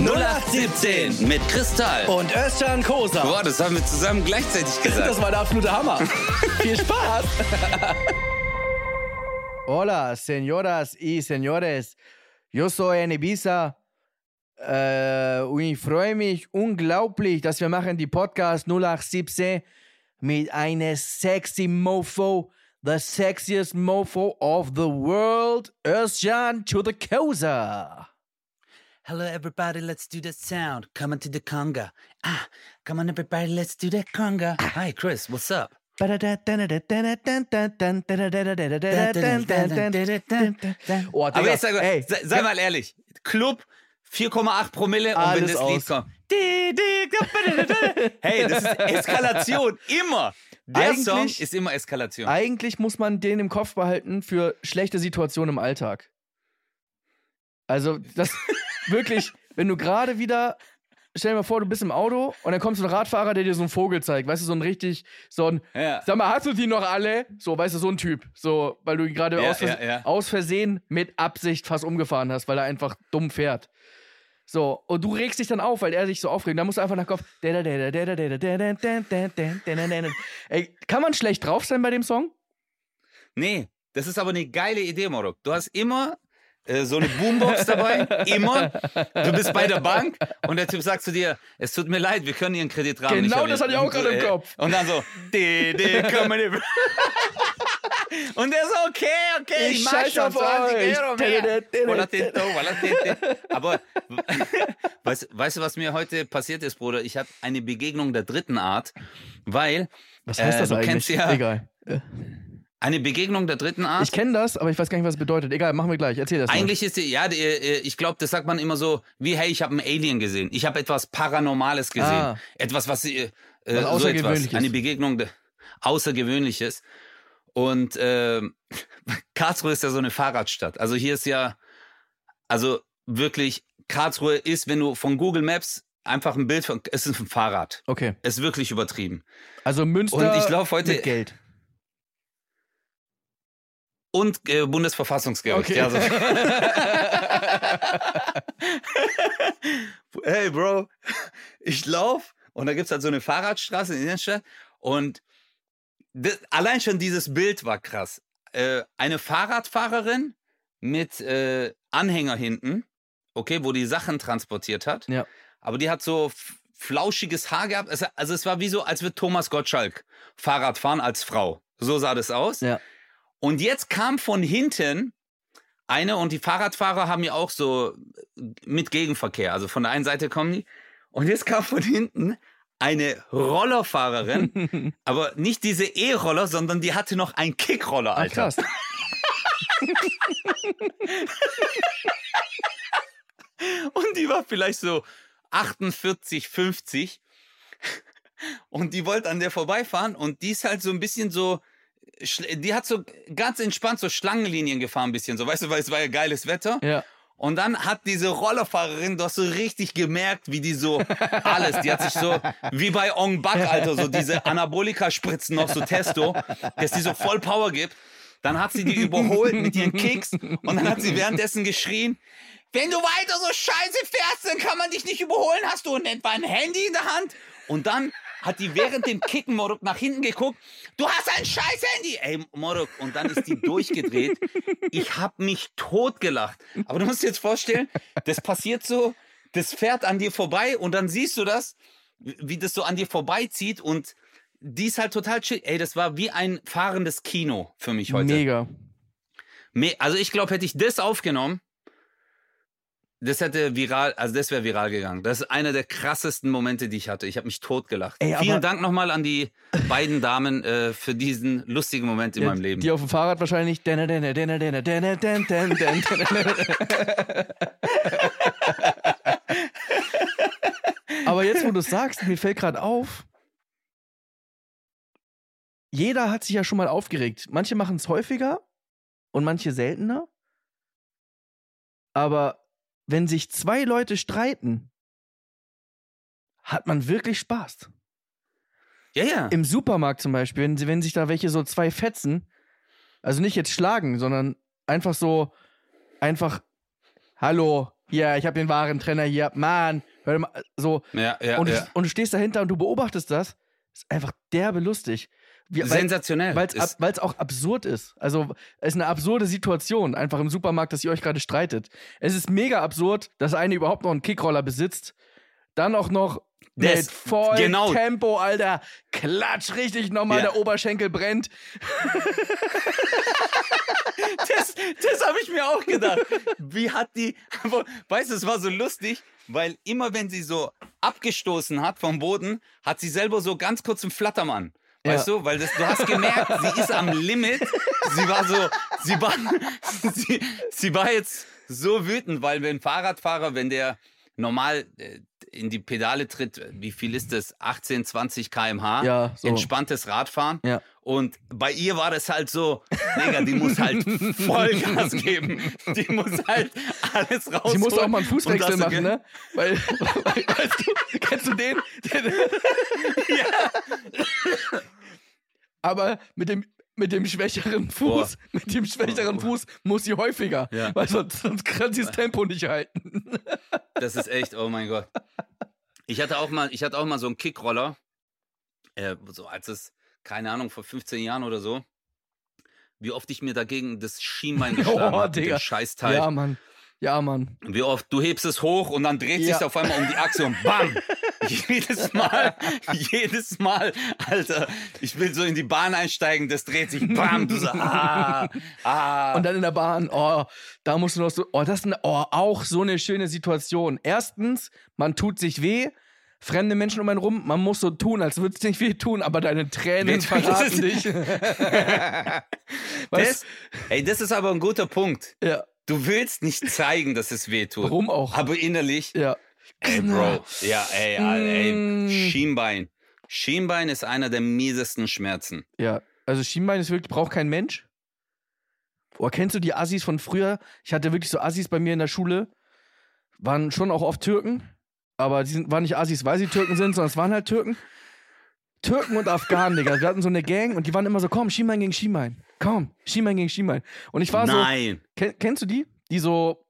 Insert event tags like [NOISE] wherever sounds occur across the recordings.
0817 mit Kristall. Und Özcan Kosa. Boah, das haben wir zusammen gleichzeitig [LAUGHS] gesagt. Das war der absolute Hammer. [LAUGHS] Viel Spaß. [LAUGHS] Hola, señoras y señores. Yo soy en Ibiza. Äh, und ich freue mich unglaublich, dass wir machen die Podcast 0817 mit einer sexy Mofo, the sexiest Mofo of the world, Özcan to the Kosa. Hello, everybody. Let's do that sound. Coming to the conga. Ah, come on, everybody. Let's do that conga. Hi, Chris. What's up? Oh, Aber jetzt sag mal, ey, sei, sei mal ehrlich. Club 4,8 Promille und wenn das aus. Lied kommt. Hey, das ist Eskalation. Immer. Der Eigentlich- Song ist immer Eskalation. Eigentlich muss man den im Kopf behalten für schlechte Situationen im Alltag. Also, das [LAUGHS] wirklich, wenn du gerade wieder, stell dir mal vor, du bist im Auto und dann kommt so ein Radfahrer, der dir so einen Vogel zeigt, weißt du, so ein richtig, so ein, Ja. sag mal, hast du die noch alle? So, weißt du, so ein Typ. So, weil du ihn gerade Ja, aus, Vers ja, aus Versehen mit Absicht fast umgefahren hast, weil er einfach dumm fährt. So, und du regst dich dann auf, weil er sich so aufregt. Da musst du einfach nach Kopf. Ey, kann man schlecht drauf sein bei dem Song? Nee, das ist aber eine geile Idee, Morok. Du hast immer äh, so eine Boombox dabei, immer. Du bist bei der Bank und der Typ sagt zu dir, es tut mir leid, wir können Ihren Kreditrahmen nicht Genau, das hatte ich auch gerade im Äh, Kopf. Und dann so, de, de, komm mal hier. Und der so, okay, okay, Ich ich, mach schon auf 20 euch. Euro mehr. Aber [LAUGHS] weißt, weißt du, was mir heute passiert ist, Bruder? Ich hatte eine Begegnung der dritten Art, weil Was heißt Äh, das du eigentlich? kennst ja- Egal. Eine Begegnung der dritten Art. Ich kenne das, aber ich weiß gar nicht, was es bedeutet. Egal, machen wir gleich. Erzähl das mal. Eigentlich ist die, ja, die, äh, ich glaube, das sagt man immer so, wie, hey, ich habe einen Alien gesehen. Ich habe etwas Paranormales gesehen. Ah. Etwas, was, äh, Was so etwas. Außergewöhnliches. Eine Begegnung de, Außergewöhnliches. Und äh, [LAUGHS] Karlsruhe ist ja so eine Fahrradstadt. Also hier ist ja, also wirklich, Karlsruhe ist, wenn du von Google Maps einfach ein Bild von, es ist ein Fahrrad. Okay. Es ist wirklich übertrieben. Also Münster Und ich heute- mit Geld. Und äh, Bundesverfassungsgericht. Okay. Ja, so. [LAUGHS] hey, Bro, ich lauf und da gibt's halt so eine Fahrradstraße in der Innenstadt und das, allein schon dieses Bild war krass. Äh, eine Fahrradfahrerin mit äh, Anhänger hinten, okay, wo die Sachen transportiert hat. Ja. Aber die hat so flauschiges Haar gehabt. Es, also es war wie so, als würde Thomas Gottschalk Fahrrad fahren als Frau. So sah das aus. Ja. Und jetzt kam von hinten eine und die Fahrradfahrer haben ja auch so mit Gegenverkehr. Also von der einen Seite kommen die. Und jetzt kam von hinten eine Rollerfahrerin, [LAUGHS] aber nicht diese E-Roller, sondern die hatte noch einen Kickroller, Ach, Alter. krass. [LAUGHS] Und die war vielleicht so 48, 50. Und die wollte an der vorbeifahren und die ist halt so ein bisschen so, die hat so ganz entspannt so Schlangenlinien gefahren, ein bisschen so, weißt du, weil es war ja geiles Wetter. Ja. Und dann hat diese Rollerfahrerin doch so richtig gemerkt, wie die so [LAUGHS] alles, die hat sich so, wie bei Ong Bak, Alter, so diese Anabolika-Spritzen noch, so Testo, dass die so voll Power gibt. Dann hat sie die überholt mit ihren Kicks und dann hat sie währenddessen geschrien, wenn du weiter so scheiße fährst, dann kann man dich nicht überholen, hast du ein Handy in der Hand? Und dann hat die während dem Kicken Morok nach hinten geguckt. Du hast ein scheiß Handy. Ey, Morok. Und dann ist die durchgedreht. Ich hab mich totgelacht. Aber du musst dir jetzt vorstellen, das passiert so, das fährt an dir vorbei und dann siehst du das, wie das so an dir vorbeizieht und die ist halt total chill. Ey, das war wie ein fahrendes Kino für mich heute. Mega. Me- Also ich glaube, hätte ich das aufgenommen, das hätte viral, also das wäre viral gegangen. Das ist einer der krassesten Momente, die ich hatte. Ich habe mich totgelacht. Ey, Vielen Dank nochmal an die beiden Damen äh, für diesen lustigen Moment in Ja, meinem Leben. Die auf dem Fahrrad wahrscheinlich. Aber jetzt, wo du es sagst, mir fällt gerade auf, jeder hat sich ja schon mal aufgeregt. Manche machen es häufiger und manche seltener. Aber wenn sich zwei Leute streiten, hat man wirklich Spaß. ja, ja. Im Supermarkt zum Beispiel, wenn, sie- wenn sich da welche so zwei fetzen, also nicht jetzt schlagen, sondern einfach so, einfach, hallo, Ja, ich habe den wahren Trainer hier. Mann, hör mal, so. Ja, ja, und, ja. du, und du stehst dahinter und du beobachtest das. Ist einfach derbe lustig. Wie- Sensationell. Weil es auch absurd ist. Also es ist eine absurde Situation, einfach im Supermarkt, dass ihr euch gerade streitet. Es ist mega absurd, dass eine überhaupt noch einen Kickroller besitzt. Dann auch noch Das- mit voll genau. Tempo, Alter. Klatsch, richtig nochmal, Ja. der Oberschenkel brennt. [LAUGHS] Das, das habe ich mir auch gedacht. Wie hat die. Weißt du, es war so lustig, weil immer wenn sie so abgestoßen hat vom Boden, hat sie selber so ganz kurz einen Flattermann. Weißt du, weil das, du hast gemerkt, sie ist am Limit. Sie war so, sie war, [LAUGHS] sie, sie war jetzt so wütend, weil wenn Fahrradfahrer, wenn der normal äh, in die Pedale tritt, wie viel ist das? 18, 20 km/h. Ja, so. Entspanntes Radfahren. Ja. Und bei ihr war das halt so, Digga, die muss halt [LAUGHS] Vollgas geben. Die muss halt alles raus. Sie muss auch mal einen Fußwechsel machen, ne? Weil, [LAUGHS] weil weißt du, kennst du den? [LAUGHS] Den- Aber mit dem, mit dem schwächeren Fuß, mit dem schwächeren Fuß muss sie häufiger, Ja. weil sonst, sonst kann sie das Tempo nicht halten. Das ist echt, oh mein Gott. Ich hatte auch mal, ich hatte auch mal so einen Kickroller, äh, so als es, keine Ahnung, vor 15 Jahren oder so, wie oft ich mir dagegen das Schienbein [LAUGHS] geschlagen Oh, habe, dem Scheißteil. Ja, Mann. Ja, Mann. Wie oft, du hebst es hoch und dann dreht Ja. sich auf einmal um die Achse und bam! [LAUGHS] jedes Mal, jedes Mal, Alter, ich will so in die Bahn einsteigen, das dreht sich, bam! Du so, ah, ah. Und dann in der Bahn, oh, da musst du noch so, oh, das ist eine, oh, auch so eine schöne Situation. Erstens, man tut sich weh, fremde Menschen um einen rum, man muss so tun, als würde es nicht weh tun, aber deine Tränen das verraten dich. [LAUGHS] das, ey, das ist aber ein guter Punkt. ja, Du willst nicht zeigen, dass es weh tut. warum auch? Aber innerlich, Ja. Ey, Bro, ja, ey, ey, Mm. Schienbein. Schienbein ist einer der miesesten Schmerzen. Ja, also Schienbein ist wirklich, braucht kein Mensch. Boah, kennst du die Assis von früher? Ich hatte wirklich so Assis bei mir in der Schule. Waren schon auch oft Türken, aber die sind, waren nicht Assis, weil sie Türken sind, sondern es waren halt Türken. Türken und Afghanen, Digga. Wir hatten so eine Gang und die waren immer so, komm, Schienbein gegen Schienbein. Komm, Schienbein gegen Schienbein. Und ich war Nein. so, kenn, kennst du die? Die so,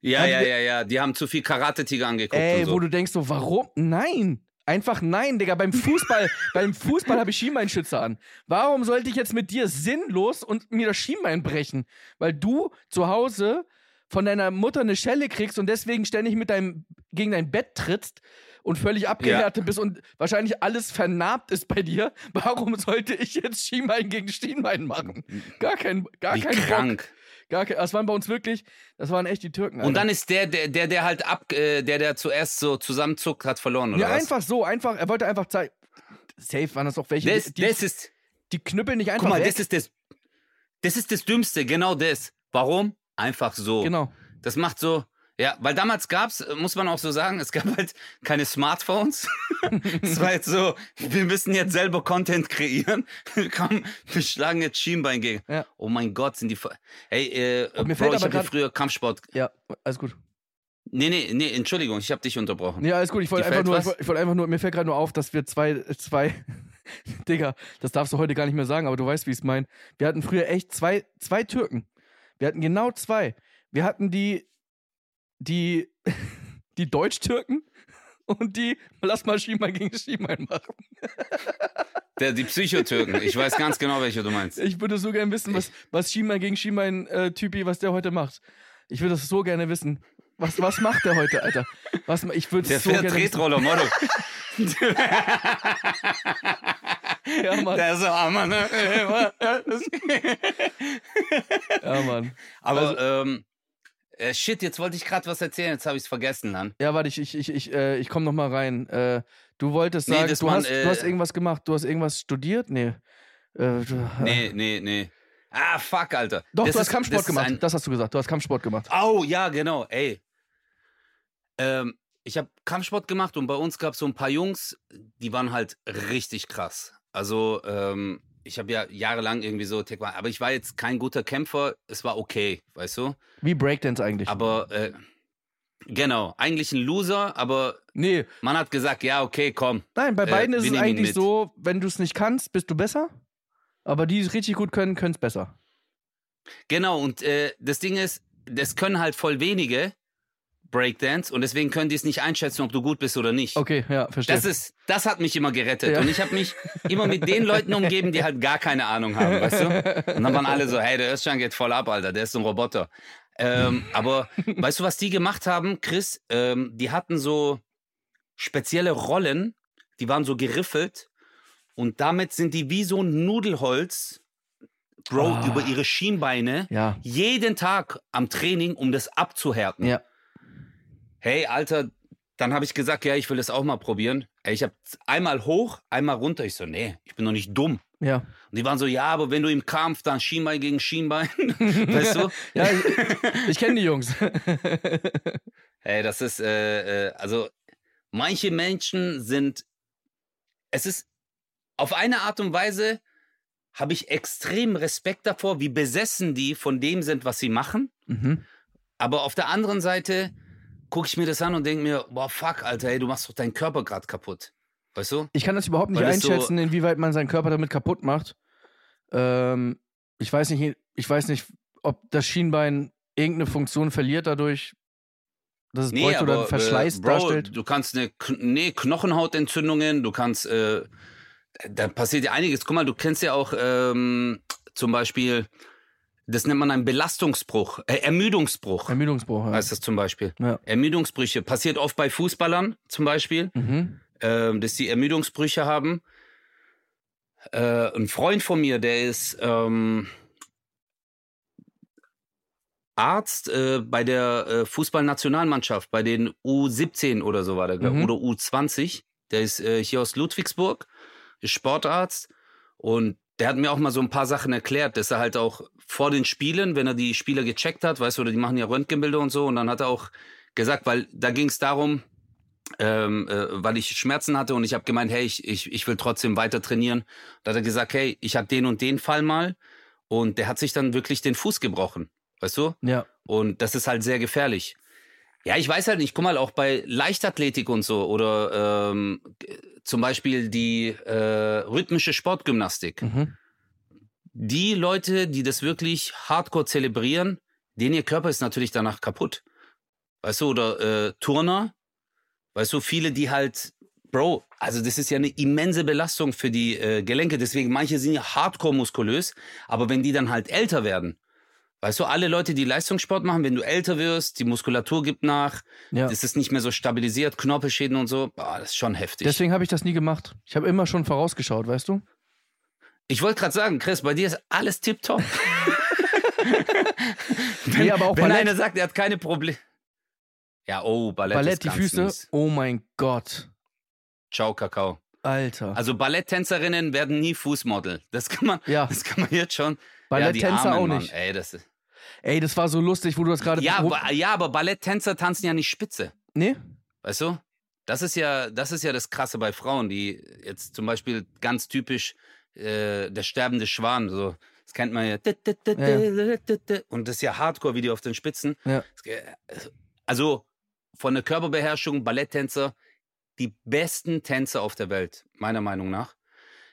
Ja, Ja, ja, ja, ja. Die haben zu viel Karate-Tiger angeguckt ey, so. wo du denkst so, warum? Nein. Einfach nein, Digga. Beim Fußball, [LAUGHS] beim Fußball habe ich Schienbeinschützer an. Warum sollte ich jetzt mit dir sinnlos und mir das Schienbein brechen? Weil du zu Hause von deiner Mutter eine Schelle kriegst und deswegen ständig mit deinem, gegen dein Bett trittst und völlig abgehärtet bist und wahrscheinlich alles vernarbt ist bei dir. Warum sollte ich jetzt Schienbein gegen Schienbein machen? Gar kein, gar Wie kein Bock. Gar kein, das waren bei uns wirklich, das waren echt die Türken. Und Alter. dann ist der, der, der, der halt ab, äh, der, der zuerst so zusammenzuckt, hat verloren, oder Ja, was? einfach so, einfach, er wollte einfach zeigen. Safe waren das auch welche, Das, die, das ist, die knüppeln nicht einfach guck mal, weg. das ist das, das ist das Dümmste, genau das. Warum? Einfach so. genau. Das macht so, ja, weil damals gab's, äh, muss man auch so sagen, es gab halt keine Smartphones. [LAUGHS] es war jetzt so, wir müssen jetzt selber Content kreieren. [LAUGHS] Komm, wir schlagen jetzt Schienbein gegen. Ja. Oh mein Gott, sind die, hey, äh, mir Bro, ich habe früher Kampfsport, Ja, alles gut. nee, nee, nee, Entschuldigung, ich habe dich unterbrochen. Ja, alles gut. Ich wollte einfach nur, ich wollte einfach nur, mir fällt gerade nur auf, dass wir zwei, zwei, [LAUGHS] Digga, das darfst du heute gar nicht mehr sagen, aber du weißt, wie ich es meine. Wir hatten früher echt zwei, zwei Türken. Wir hatten genau zwei. Wir hatten die, die, [LAUGHS] die Deutsch-Türken und die, lass mal Schienbein gegen Schienbein machen. [LAUGHS] Der, die Psychotürken, ich weiß ganz genau, welche du meinst. Ich würde so gerne wissen, was, was Schienbein gegen Schienbein äh, Typi, was der heute macht. Ich würde das so gerne wissen. Was, was macht der heute, Alter? Was, ich würde so gerne. Tretroller, Motto. [LAUGHS] Ja, Mann. Der ist so, ah, Mann, ne? Ja, Mann. Aber, Also- ähm, äh, shit, jetzt wollte ich gerade was erzählen, jetzt habe ich es vergessen dann. Ja, warte, ich, ich, ich, ich, äh, ich komme noch mal rein. Äh, du wolltest Nee, sagen, du, waren, hast, äh, du hast irgendwas gemacht. Du hast irgendwas studiert? Nee. Äh, du, Nee, nee, nee. Ah, fuck, Alter. Doch, Das du hast ist- Kampfsport das gemacht. Ein, Das hast du gesagt. Du hast Kampfsport gemacht. oh, ja, genau, ey. Ähm, ich habe Kampfsport gemacht und bei uns gab es so ein paar Jungs, die waren halt richtig krass. Also, ähm, ich habe ja jahrelang irgendwie so Taekwondo, aber ich war jetzt kein guter Kämpfer, es war okay, weißt du? Wie Breakdance eigentlich. Aber, äh, genau, eigentlich ein Loser, aber nee, man hat gesagt, ja, okay, komm. nein, bei Äh, beiden ist wir es eigentlich so, wenn du es nicht kannst, bist du besser. Aber die es richtig gut können, können es besser. Genau, und äh, das Ding ist, das können halt voll wenige Breakdance und deswegen können die es nicht einschätzen, ob du gut bist oder nicht. Okay, ja, verstehe. Das ist, das hat mich immer gerettet. Ja. Und ich habe mich immer mit den Leuten umgeben, die halt gar keine Ahnung haben, weißt du? Und dann waren alle so, hey, der Özcan geht voll ab, Alter, der ist so ein Roboter. Ähm, aber weißt du, was die gemacht haben, Chris? Ähm, die hatten so spezielle Rollen, die waren so geriffelt und damit sind die wie so ein Nudelholz, Bro, Ah. über ihre Schienbeine ja, jeden Tag am Training, um das abzuhärten. ja. Hey, Alter, dann habe ich gesagt, ja, ich will das auch mal probieren. Ich habe einmal hoch, einmal runter. Ich so, nee, ich bin doch nicht dumm. Ja, Und die waren so, ja, aber wenn du im Kampf dann Schienbein gegen Schienbein, [LAUGHS] weißt du? [LAUGHS] ja ich, ich kenne die Jungs. [LAUGHS] Ey, das ist, äh, äh, also manche Menschen sind, es ist auf eine Art und Weise habe ich extrem Respekt davor, wie besessen die von dem sind, was sie machen. mhm. Aber auf der anderen Seite gucke ich mir das an und denke mir, boah, fuck, Alter, ey, du machst doch deinen Körper gerade kaputt. Weißt du? Ich kann das überhaupt nicht Weil das so- einschätzen, inwieweit man seinen Körper damit kaputt macht. Ähm, ich weiß nicht, ich weiß nicht, ob das Schienbein irgendeine Funktion verliert dadurch, dass es bräuchte oder einen Verschleiß äh, Bro, darstellt. du kannst eine nee, Knochenhautentzündungen, du kannst, äh, da passiert ja einiges. Guck mal, du kennst ja auch ähm, zum Beispiel, das nennt man einen Belastungsbruch, äh, Ermüdungsbruch. Ermüdungsbruch. Ja. heißt das zum Beispiel. Ja. Ermüdungsbrüche. Passiert oft bei Fußballern zum Beispiel. Mhm. ähm, dass die Ermüdungsbrüche haben. Äh, ein Freund von mir, der ist ähm, Arzt äh, bei der äh, Fußballnationalmannschaft, bei den U17 oder so war der, Mhm. oder U20. Der ist äh, hier aus Ludwigsburg, ist Sportarzt und der hat mir auch mal so ein paar Sachen erklärt, dass er halt auch vor den Spielen, wenn er die Spieler gecheckt hat, weißt du, oder die machen ja Röntgenbilder und so, und dann hat er auch gesagt, weil da ging es darum, ähm, äh, weil ich Schmerzen hatte und ich habe gemeint, hey, ich, ich, ich will trotzdem weiter trainieren. Da hat er gesagt, hey, ich habe den und den Fall mal und der hat sich dann wirklich den Fuß gebrochen, weißt du? Ja. Und das ist halt sehr gefährlich. Ja, ich weiß halt nicht, guck mal, auch bei Leichtathletik und so oder ähm, zum Beispiel die äh, rhythmische Sportgymnastik. Mhm. Die Leute, die das wirklich hardcore zelebrieren, denen ihr Körper ist natürlich danach kaputt. Weißt du, oder äh, Turner, weißt du, viele, die halt, Bro, also das ist ja eine immense Belastung für die äh, Gelenke. Deswegen, manche sind ja hardcore muskulös, aber wenn die dann halt älter werden, weißt du, alle Leute, die Leistungssport machen, wenn du älter wirst, die Muskulatur gibt nach, Ja. es ist nicht mehr so stabilisiert, Knorpelschäden und so, boah, das ist schon heftig. Deswegen habe ich das nie gemacht. Ich habe immer schon vorausgeschaut, weißt du? ich wollte gerade sagen, Chris, bei dir ist alles tipptopp. [LAUGHS] wenn, Nee, aber auch wenn Ballett. einer sagt, er hat keine Probleme. Ja, oh, Ballett, Ballett, die Füße. mies. Oh mein Gott. Ciao, Kakao. Alter. Also Balletttänzerinnen werden nie Fußmodel. Das kann man, ja, das kann man jetzt schon. Balletttänzer ja, auch Mann. nicht. Ey, das ist, Ey, das war so lustig, wo du das gerade. ja, ja, aber Balletttänzer tanzen ja nicht spitze. Nee? Weißt du? Das ist ja, das ist ja das Krasse bei Frauen, die jetzt zum Beispiel ganz typisch äh, der sterbende Schwan, so, das kennt man ja. Und das ist ja Hardcore, wie die auf den Spitzen. Ja. Also von der Körperbeherrschung, Balletttänzer, die besten Tänzer auf der Welt, meiner Meinung nach.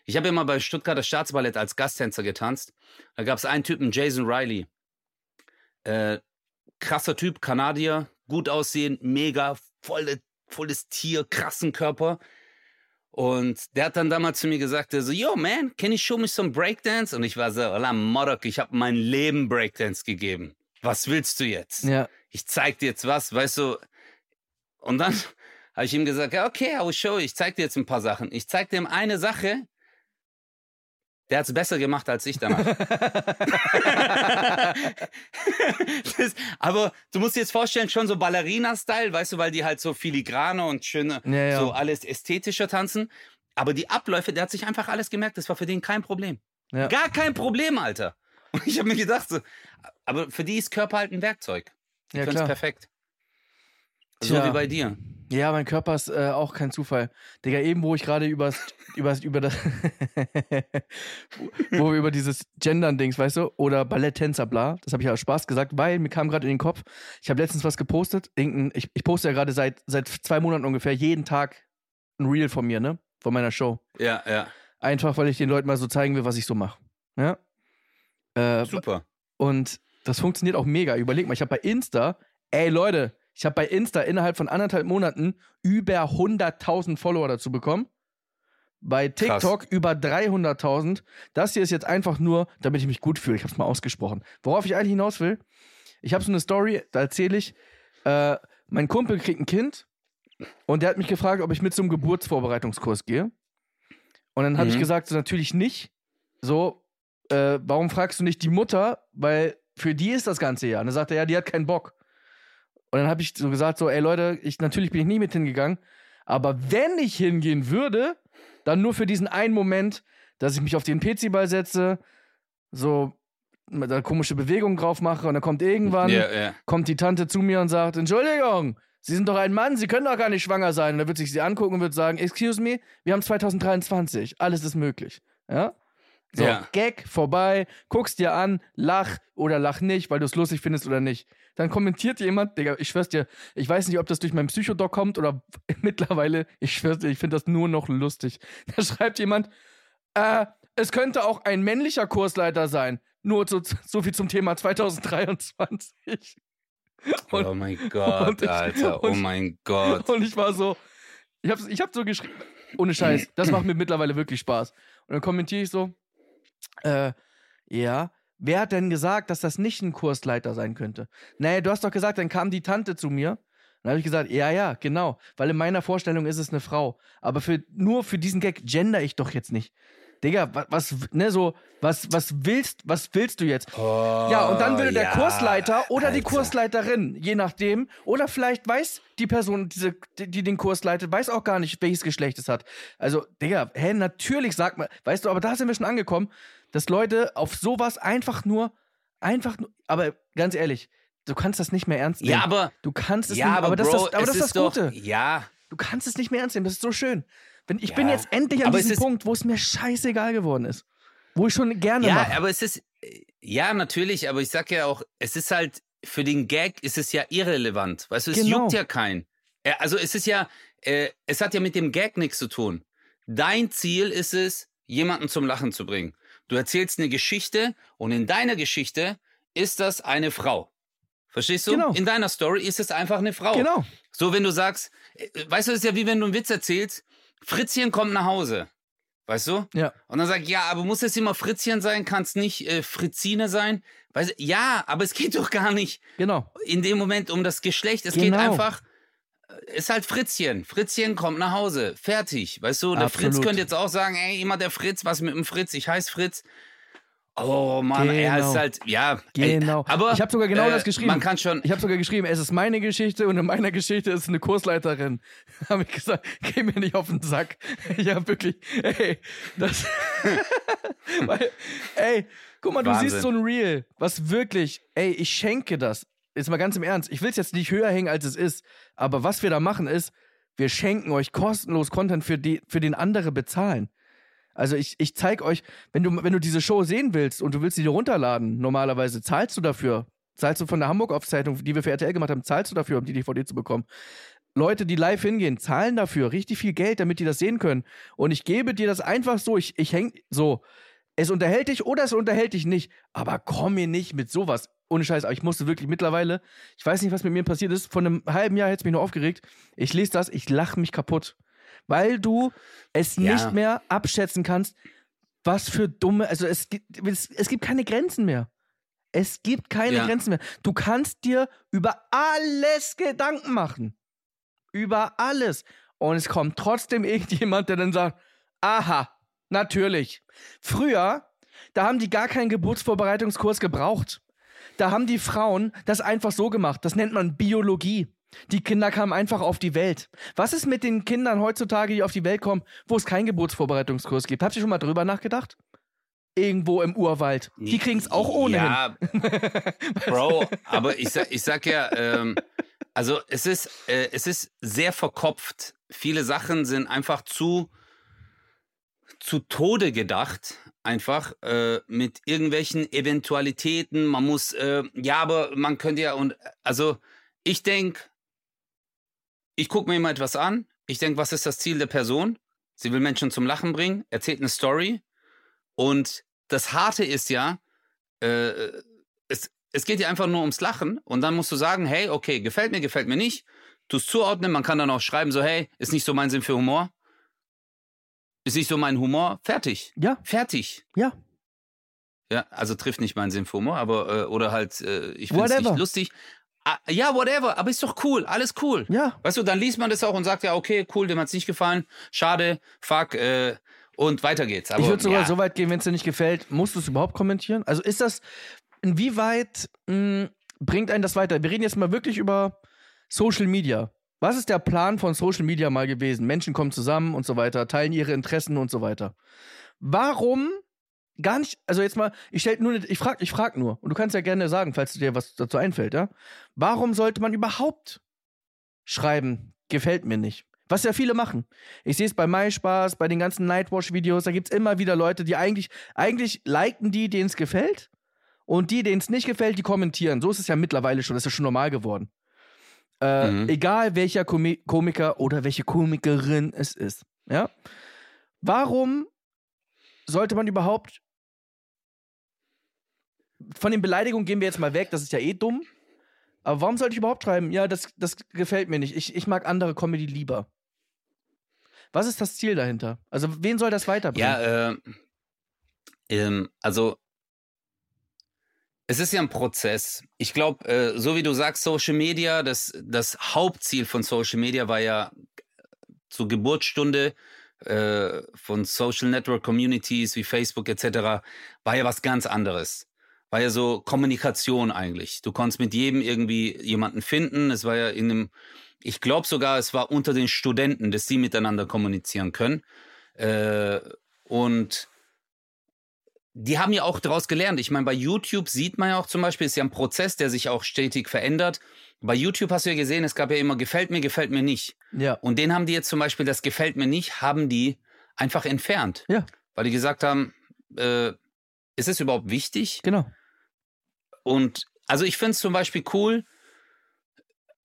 Ich habe ja mal bei Stuttgarter Staatsballett als Gasttänzer getanzt. Da gab es einen Typen, Jason Riley. Äh, krasser Typ, Kanadier, gut aussehen, mega, volle, volles Tier, krassen Körper. Und der hat dann damals zu mir gesagt, er so, yo man, can you show me some Breakdance? Und ich war so, Ola Modok, ich habe mein Leben Breakdance gegeben. Was willst du jetzt? Ja. Ich zeig dir jetzt was, weißt du. Und dann [LAUGHS] habe ich ihm gesagt, ja, okay, I will show you. Ich zeig dir jetzt ein paar Sachen. Ich zeig dir eine Sache, der hat's besser gemacht als ich danach. [LAUGHS] das, aber du musst dir jetzt vorstellen, schon so Ballerina-Style, weißt du, weil die halt so filigraner und schöner, Ja, ja. so alles ästhetischer tanzen. Aber die Abläufe, der hat sich einfach alles gemerkt. Das war für den kein Problem. Ja. Gar kein Problem, Alter. [LAUGHS] Und ich habe mir gedacht, so, aber für die ist Körper halt ein Werkzeug. Die Ja, können es perfekt. So wie bei dir. Ja, mein Körper ist äh, auch kein Zufall. Digga, eben, wo ich gerade übers, übers, über das, [LAUGHS] wo wir über dieses Gendern-Dings, weißt du, oder Balletttänzer, bla, das habe ich ja aus Spaß gesagt, weil mir kam gerade in den Kopf, ich habe letztens was gepostet, ich, ich poste ja gerade seit, seit zwei Monaten ungefähr jeden Tag ein Reel von mir, ne, von meiner Show. Ja, ja. Einfach, weil ich den Leuten mal so zeigen will, was ich so mache. Ja. Äh, Super. und das funktioniert auch mega. Überleg mal, ich habe bei Insta, ey Leute, Ich habe bei Insta innerhalb von anderthalb Monaten über 100.000 Follower dazu bekommen. Bei TikTok Krass. über 300.000. Das hier ist jetzt einfach nur, damit ich mich gut fühle. Ich habe es mal ausgesprochen. Worauf ich eigentlich hinaus will, ich habe so eine Story, da erzähle ich, äh, mein Kumpel kriegt ein Kind und der hat mich gefragt, ob ich mit zum Geburtsvorbereitungskurs gehe. Und dann habe mhm. ich gesagt, so, natürlich nicht. So, äh, warum fragst du nicht die Mutter? Weil für die ist das ganze Jahr. Und dann sagt er, ja, die hat keinen Bock. Und dann habe ich so gesagt, so, ey Leute, ich, natürlich bin ich nie mit hingegangen. Aber wenn ich hingehen würde, dann nur für diesen einen Moment, dass ich mich auf den PC-Ball setze, so eine komische Bewegung drauf mache und dann kommt irgendwann, yeah, yeah. kommt die Tante zu mir und sagt, Entschuldigung, Sie sind doch ein Mann, Sie können doch gar nicht schwanger sein. Und dann wird sich sie angucken und wird sagen, excuse me, wir haben 2023, alles ist möglich. Ja? So, ja. Gag, vorbei, guckst dir an, lach oder lach nicht, weil du es lustig findest oder nicht. Dann kommentiert jemand, Digga, ich schwör's dir, ich weiß nicht, ob das durch meinen Psychodoc kommt oder [LAUGHS] mittlerweile, ich schwör's dir, ich finde das nur noch lustig. [LAUGHS] Da schreibt jemand, äh, es könnte auch ein männlicher Kursleiter sein. Nur so, so viel zum Thema 2023. Und, [LAUGHS] oh mein Gott, ich, Alter, oh mein Gott. Und ich war so, ich hab, ich hab so geschrieben, ohne Scheiß, das macht mir mittlerweile wirklich Spaß. Und dann kommentiere ich so, äh, ja, wer hat denn gesagt, dass das nicht ein Kursleiter sein könnte? Naja, du hast doch gesagt, dann kam die Tante zu mir. Dann habe ich gesagt, ja, ja, genau, weil in meiner Vorstellung ist es eine Frau. Aber für, nur für diesen Gag gender ich doch jetzt nicht. Digga, was, ne, so, was, was willst, was willst du jetzt? Oh, ja, und dann will der Kursleiter oder Alter. die Kursleiterin, je nachdem, oder vielleicht weiß die Person, diese, die, die, den Kurs leitet, weiß auch gar nicht, welches Geschlecht es hat. Also, Digga, hä, natürlich sagt man, weißt du, aber da sind wir schon angekommen, dass Leute auf sowas einfach nur, einfach nur, aber ganz ehrlich, du kannst das nicht mehr ernst nehmen. Ja, aber. Du kannst es ja, nicht, aber, aber Bro, das, das, aber das ist das Gute. Doch, ja. Du kannst es nicht mehr ernst nehmen, das ist so schön. Wenn, ich ja, bin jetzt endlich an diesem Punkt, wo es mir scheißegal geworden ist. Wo ich schon gerne Ja, mache. aber es ist, ja, natürlich, aber ich sag ja auch, es ist halt, für den Gag ist es ja irrelevant. Weißt du, es genau. juckt ja keinen. Also es ist ja, äh, es hat ja mit dem Gag nichts zu tun. Dein Ziel ist es, jemanden zum Lachen zu bringen. Du erzählst eine Geschichte und in deiner Geschichte ist das eine Frau. Verstehst du? Genau. In deiner Story ist es einfach eine Frau. Genau. So, wenn du sagst, äh, weißt du, das ist ja wie wenn du einen Witz erzählst Fritzchen kommt nach Hause. Weißt du? Ja. Und dann sagt, ja, aber muss es immer Fritzchen sein? Kann es nicht äh, Fritzine sein? Weißt du, ja, aber es geht [LAUGHS] doch gar nicht. Genau. In dem Moment um das Geschlecht. Es genau. geht einfach, äh, ist halt Fritzchen. Fritzchen kommt nach Hause. Fertig. Weißt du, der Absolut. Fritz könnte jetzt auch sagen, ey, immer der Fritz, was mit dem Fritz? Ich heiße Fritz. Oh Mann, genau. er ist halt, ja. Genau. Ey, aber ich habe sogar genau äh, das geschrieben. Man kann schon. Ich habe sogar geschrieben, es ist meine Geschichte und in meiner Geschichte ist eine Kursleiterin. [LAUGHS] habe ich gesagt, geh mir nicht auf den Sack. [LAUGHS] Ich habe wirklich, ey, das. [LAUGHS] Weil, ey, guck mal, Wahnsinn. du siehst so ein Reel, was wirklich, ey, ich schenke das. Jetzt mal ganz im Ernst. Ich will es jetzt nicht höher hängen, als es ist. Aber was wir da machen ist, wir schenken euch kostenlos Content, für, die, für den andere bezahlen. Also ich, ich zeig euch, wenn du, wenn du diese Show sehen willst und du willst sie dir runterladen, normalerweise zahlst du dafür. Zahlst du von der Hamburg-Aufzeichnung, die wir für RTL gemacht haben, zahlst du dafür, um die DVD zu bekommen. Leute, die live hingehen, zahlen dafür richtig viel Geld, damit die das sehen können. Und ich gebe dir das einfach so. Ich, ich häng so. Es unterhält dich oder es unterhält dich nicht. Aber komm mir nicht mit sowas. Ohne Scheiß. Aber ich musste wirklich mittlerweile, ich weiß nicht, was mit mir passiert ist. Vor einem halben Jahr hätte es mich nur aufgeregt. Ich lese das, ich lache mich kaputt weil du es ja. nicht mehr abschätzen kannst, was für dumme, also es gibt, es, es gibt keine Grenzen mehr. Es gibt keine ja. Grenzen mehr. Du kannst dir über alles Gedanken machen. Über alles. Und es kommt trotzdem irgendjemand, der dann sagt, aha, natürlich. Früher, da haben die gar keinen Geburtsvorbereitungskurs gebraucht. Da haben die Frauen das einfach so gemacht. Das nennt man Biologie. Die Kinder kamen einfach auf die Welt. Was ist mit den Kindern heutzutage, die auf die Welt kommen, wo es keinen Geburtsvorbereitungskurs gibt? Habt ihr schon mal drüber nachgedacht? Irgendwo im Urwald. Die kriegen es auch ohnehin. Ja, [LAUGHS] Bro, aber ich sag, ich sag ja, ähm, also es ist, äh, es ist sehr verkopft. Viele Sachen sind einfach zu, zu Tode gedacht, einfach äh, mit irgendwelchen Eventualitäten. Man muss, äh, ja, aber man könnte ja und also ich denke, ich gucke mir immer etwas an. Ich denke, was ist das Ziel der Person? Sie will Menschen zum Lachen bringen, erzählt eine Story. Und das Harte ist ja, äh, es, es geht ja einfach nur ums Lachen und dann musst du sagen, hey, okay, gefällt mir, gefällt mir nicht. Du es zuordnen, man kann dann auch schreiben, so, hey, ist nicht so mein Sinn für Humor. Ist nicht so mein Humor. Fertig. Ja, Fertig. ja. Ja, also trifft nicht meinen Sinn für Humor, aber äh, oder halt, äh, ich finde es nicht lustig. Ah, ja, whatever, aber ist doch cool, alles cool. Ja. Weißt du, dann liest man das auch und sagt ja, okay, cool, dem hat's nicht gefallen, schade, fuck, äh, und weiter geht's. Aber, ich würde sogar ja, so weit gehen, wenn es dir nicht gefällt, musst du es überhaupt kommentieren? Also ist das, inwieweit mh, bringt einen das weiter? Wir reden jetzt mal wirklich über Social Media. Was ist der Plan von Social Media mal gewesen? Menschen kommen zusammen und so weiter, teilen ihre Interessen und so weiter. Warum gar nicht, also jetzt mal, ich stell nur, ich frag, ich frag nur, und du kannst ja gerne sagen, falls dir was dazu einfällt, ja? Warum sollte man überhaupt schreiben, gefällt mir nicht? Was ja viele machen. Ich sehe es bei MySpaß, bei den ganzen Nightwash-Videos, da gibt es immer wieder Leute, die eigentlich, eigentlich liken die, denen es gefällt. Und die, denen es nicht gefällt, die kommentieren. So ist es ja mittlerweile schon, das ist ja schon normal geworden. Äh, Mhm. Egal welcher Komi Komiker oder welche Komikerin es ist. Ja? Warum sollte man überhaupt von den Beleidigungen gehen wir jetzt mal weg, das ist ja eh dumm. Aber warum sollte ich überhaupt schreiben? Ja, das, das gefällt mir nicht. Ich, ich mag andere Comedy lieber. Was ist das Ziel dahinter? Also, wen soll das weiterbringen? Ja, äh, ähm, also es ist ja ein Prozess. Ich glaube, äh, so wie du sagst, Social Media, das, das Hauptziel von Social Media war ja zur Geburtsstunde äh, von Social Network Communities wie Facebook etc. war ja was ganz anderes. War ja so Kommunikation eigentlich. Du konntest mit jedem irgendwie jemanden finden. Es war ja in einem, ich glaube sogar, es war unter den Studenten, dass sie miteinander kommunizieren können. Äh, und die haben ja auch daraus gelernt. Ich meine, bei YouTube sieht man ja auch zum Beispiel, ist ja ein Prozess, der sich auch stetig verändert. Bei YouTube hast du ja gesehen, es gab ja immer gefällt mir, gefällt mir nicht. Ja. Und den haben die jetzt zum Beispiel, das gefällt mir nicht, haben die einfach entfernt. Ja. Weil die gesagt haben, äh, ist es überhaupt wichtig? Genau. Und also ich finde es zum Beispiel cool,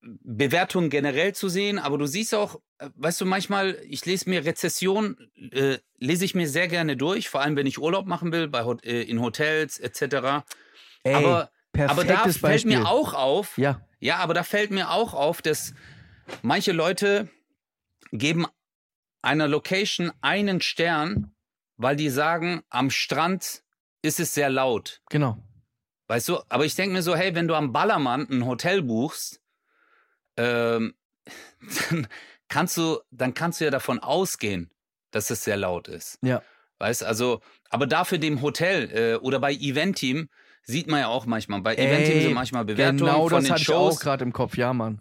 Bewertungen generell zu sehen, aber du siehst auch, äh, weißt du, manchmal, ich lese mir Rezession, äh, lese ich mir sehr gerne durch, vor allem wenn ich Urlaub machen will, bei, äh, in Hotels etc. Ey, aber, aber da perfektes fällt mir Beispiel. auch auf, Ja. ja, aber da fällt mir auch auf, dass manche Leute geben einer Location einen Stern, weil die sagen, am Strand ist es sehr laut. Genau. Weißt du, aber ich denke mir so, hey, wenn du am Ballermann ein Hotel buchst, ähm, [LAUGHS] dann kannst du, dann kannst du ja davon ausgehen, dass es sehr laut ist. Ja. Weißt also, aber dafür dem Hotel äh, oder bei Event-Team sieht man ja auch manchmal. Bei Ey, Event-Team sind manchmal Bewertungen Genau von das den hatte ich auch Shows. gerade im Kopf, ja, Mann.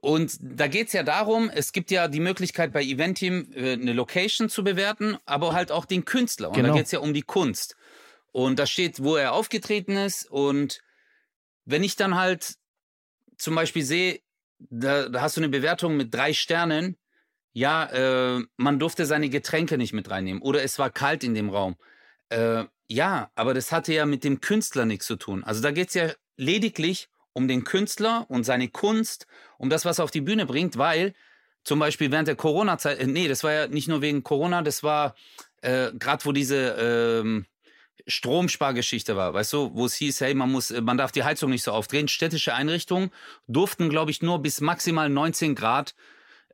Und da geht's ja darum, es gibt ja die Möglichkeit bei Event-Team äh, eine Location zu bewerten, aber halt auch den Künstler. Und Genau. da geht's ja um die Kunst. Und da steht, wo er aufgetreten ist. Und wenn ich dann halt zum Beispiel sehe, da, da hast du eine Bewertung mit drei Sternen, ja, äh, man durfte seine Getränke nicht mit reinnehmen oder es war kalt in dem Raum. Äh, ja, aber das hatte ja mit dem Künstler nichts zu tun. Also da geht's ja lediglich um den Künstler und seine Kunst, um das, was er auf die Bühne bringt, weil zum Beispiel während der Corona-Zeit, äh, nee, das war ja nicht nur wegen Corona, das war äh, gerade wo diese ähm, Stromspargeschichte war, weißt du, wo es hieß, hey, man muss, äh, man darf die Heizung nicht so aufdrehen. Städtische Einrichtungen durften, glaube ich, nur bis maximal 19 Grad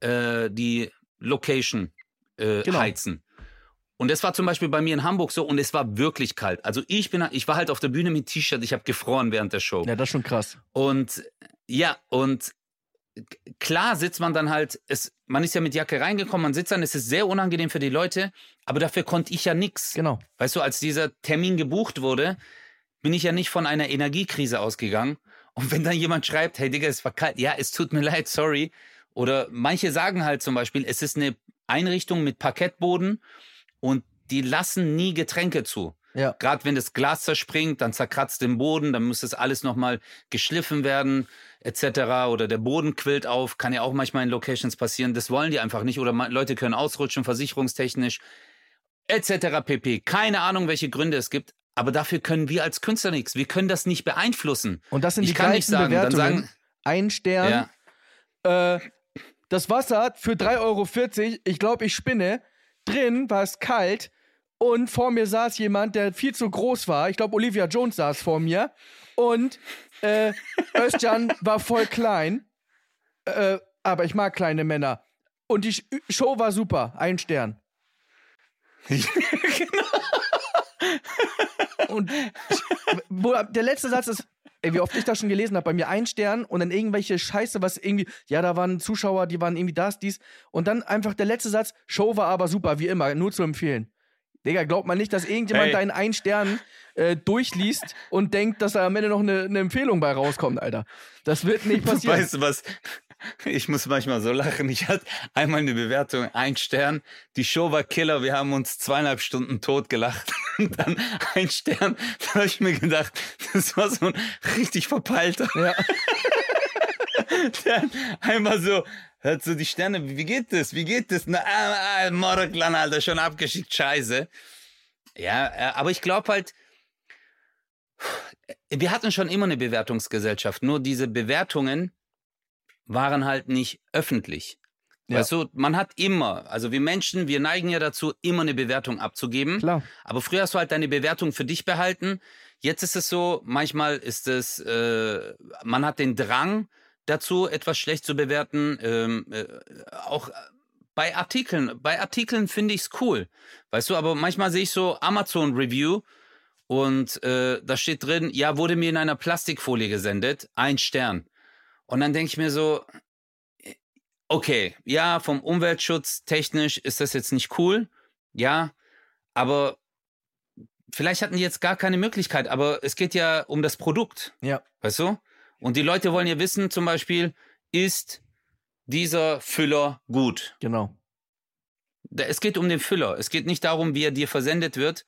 äh, die Location äh, Genau. heizen. Und das war zum Beispiel bei mir in Hamburg so und es war wirklich kalt. Also ich bin, ich war halt auf der Bühne mit T-Shirt, ich habe gefroren während der Show. Ja, das ist schon krass. Und ja, und klar sitzt man dann halt, es, man ist ja mit Jacke reingekommen, man sitzt dann, es ist sehr unangenehm für die Leute, aber dafür konnte ich ja nix. Genau. Weißt du, als dieser Termin gebucht wurde, bin ich ja nicht von einer Energiekrise ausgegangen. Und wenn dann jemand schreibt, hey Digga, es war kalt, ja, es tut mir [LAUGHS] leid, sorry. Oder manche sagen halt zum Beispiel, es ist eine Einrichtung mit Parkettboden und die lassen nie Getränke zu. Ja. Gerade wenn das Glas zerspringt, dann zerkratzt den Boden, dann muss das alles nochmal geschliffen werden, etc. Oder der Boden quillt auf, kann ja auch manchmal in Locations passieren. Das wollen die einfach nicht. Oder Leute können ausrutschen, versicherungstechnisch, etc. pp. Keine Ahnung, welche Gründe es gibt. Aber dafür können wir als Künstler nichts. Wir können das nicht beeinflussen. Und das sind Ich die kann nicht sagen, dann Bewertungen. sagen- Ein Stern. Ja. Äh, das Wasser für 3,40 Euro, ich glaube, ich spinne. Drin war es kalt Und vor mir saß jemand, der viel zu groß war. Ich glaube, Olivia Jones saß vor mir. Und äh, [LAUGHS] Özcan war voll klein. Äh, aber ich mag kleine Männer. Und die Show war super. Ein Stern. [LAUGHS] Und wo, der letzte Satz ist, ey, wie oft ich das schon gelesen habe, bei mir ein Stern und dann irgendwelche Scheiße, was irgendwie, ja, da waren Zuschauer, die waren irgendwie das, dies. Und dann einfach der letzte Satz, Show war aber super, wie immer, nur zu empfehlen. Digga, glaubt man nicht, dass irgendjemand Hey. deinen einen Stern äh, durchliest und denkt, dass da am Ende noch eine, eine Empfehlung bei rauskommt, Alter. Das wird nicht passieren. [LAUGHS] Weißt du was? Ich muss manchmal so lachen. Ich hatte einmal eine Bewertung, ein Stern. Die Show war Killer. Wir haben uns zweieinhalb Stunden tot gelacht. [LAUGHS] Und dann ein Stern. Da habe ich mir gedacht, das war so ein richtig verpeilter. Ja. [LAUGHS] Der einmal so, hört so die Sterne, wie geht das? Wie geht das? Na, ah, ah, Moroklan, Alter, schon abgeschickt, scheiße. Ja, äh, aber ich glaube halt, wir hatten schon immer eine Bewertungsgesellschaft, nur diese Bewertungen waren halt nicht öffentlich. Ja. Weißt du, man hat immer, also wir Menschen, wir neigen ja dazu, immer eine Bewertung abzugeben. Klar. Aber früher hast du halt deine Bewertung für dich behalten. Jetzt ist es so, manchmal ist es, äh, man hat den Drang dazu, etwas schlecht zu bewerten. Ähm, äh, auch bei Artikeln. Bei Artikeln finde ich es cool. Weißt du, aber manchmal sehe ich so Amazon-Review und äh, da steht drin, ja, wurde mir in einer Plastikfolie gesendet, ein Stern. Und dann denke ich mir so, okay, ja, vom Umweltschutz technisch ist das jetzt nicht cool, ja, aber vielleicht hatten die jetzt gar keine Möglichkeit, aber es geht ja um das Produkt, Ja. weißt du? Und die Leute wollen ja wissen, zum Beispiel, ist dieser Füller gut? Genau. Es geht um den Füller. Es geht nicht darum, wie er dir versendet wird.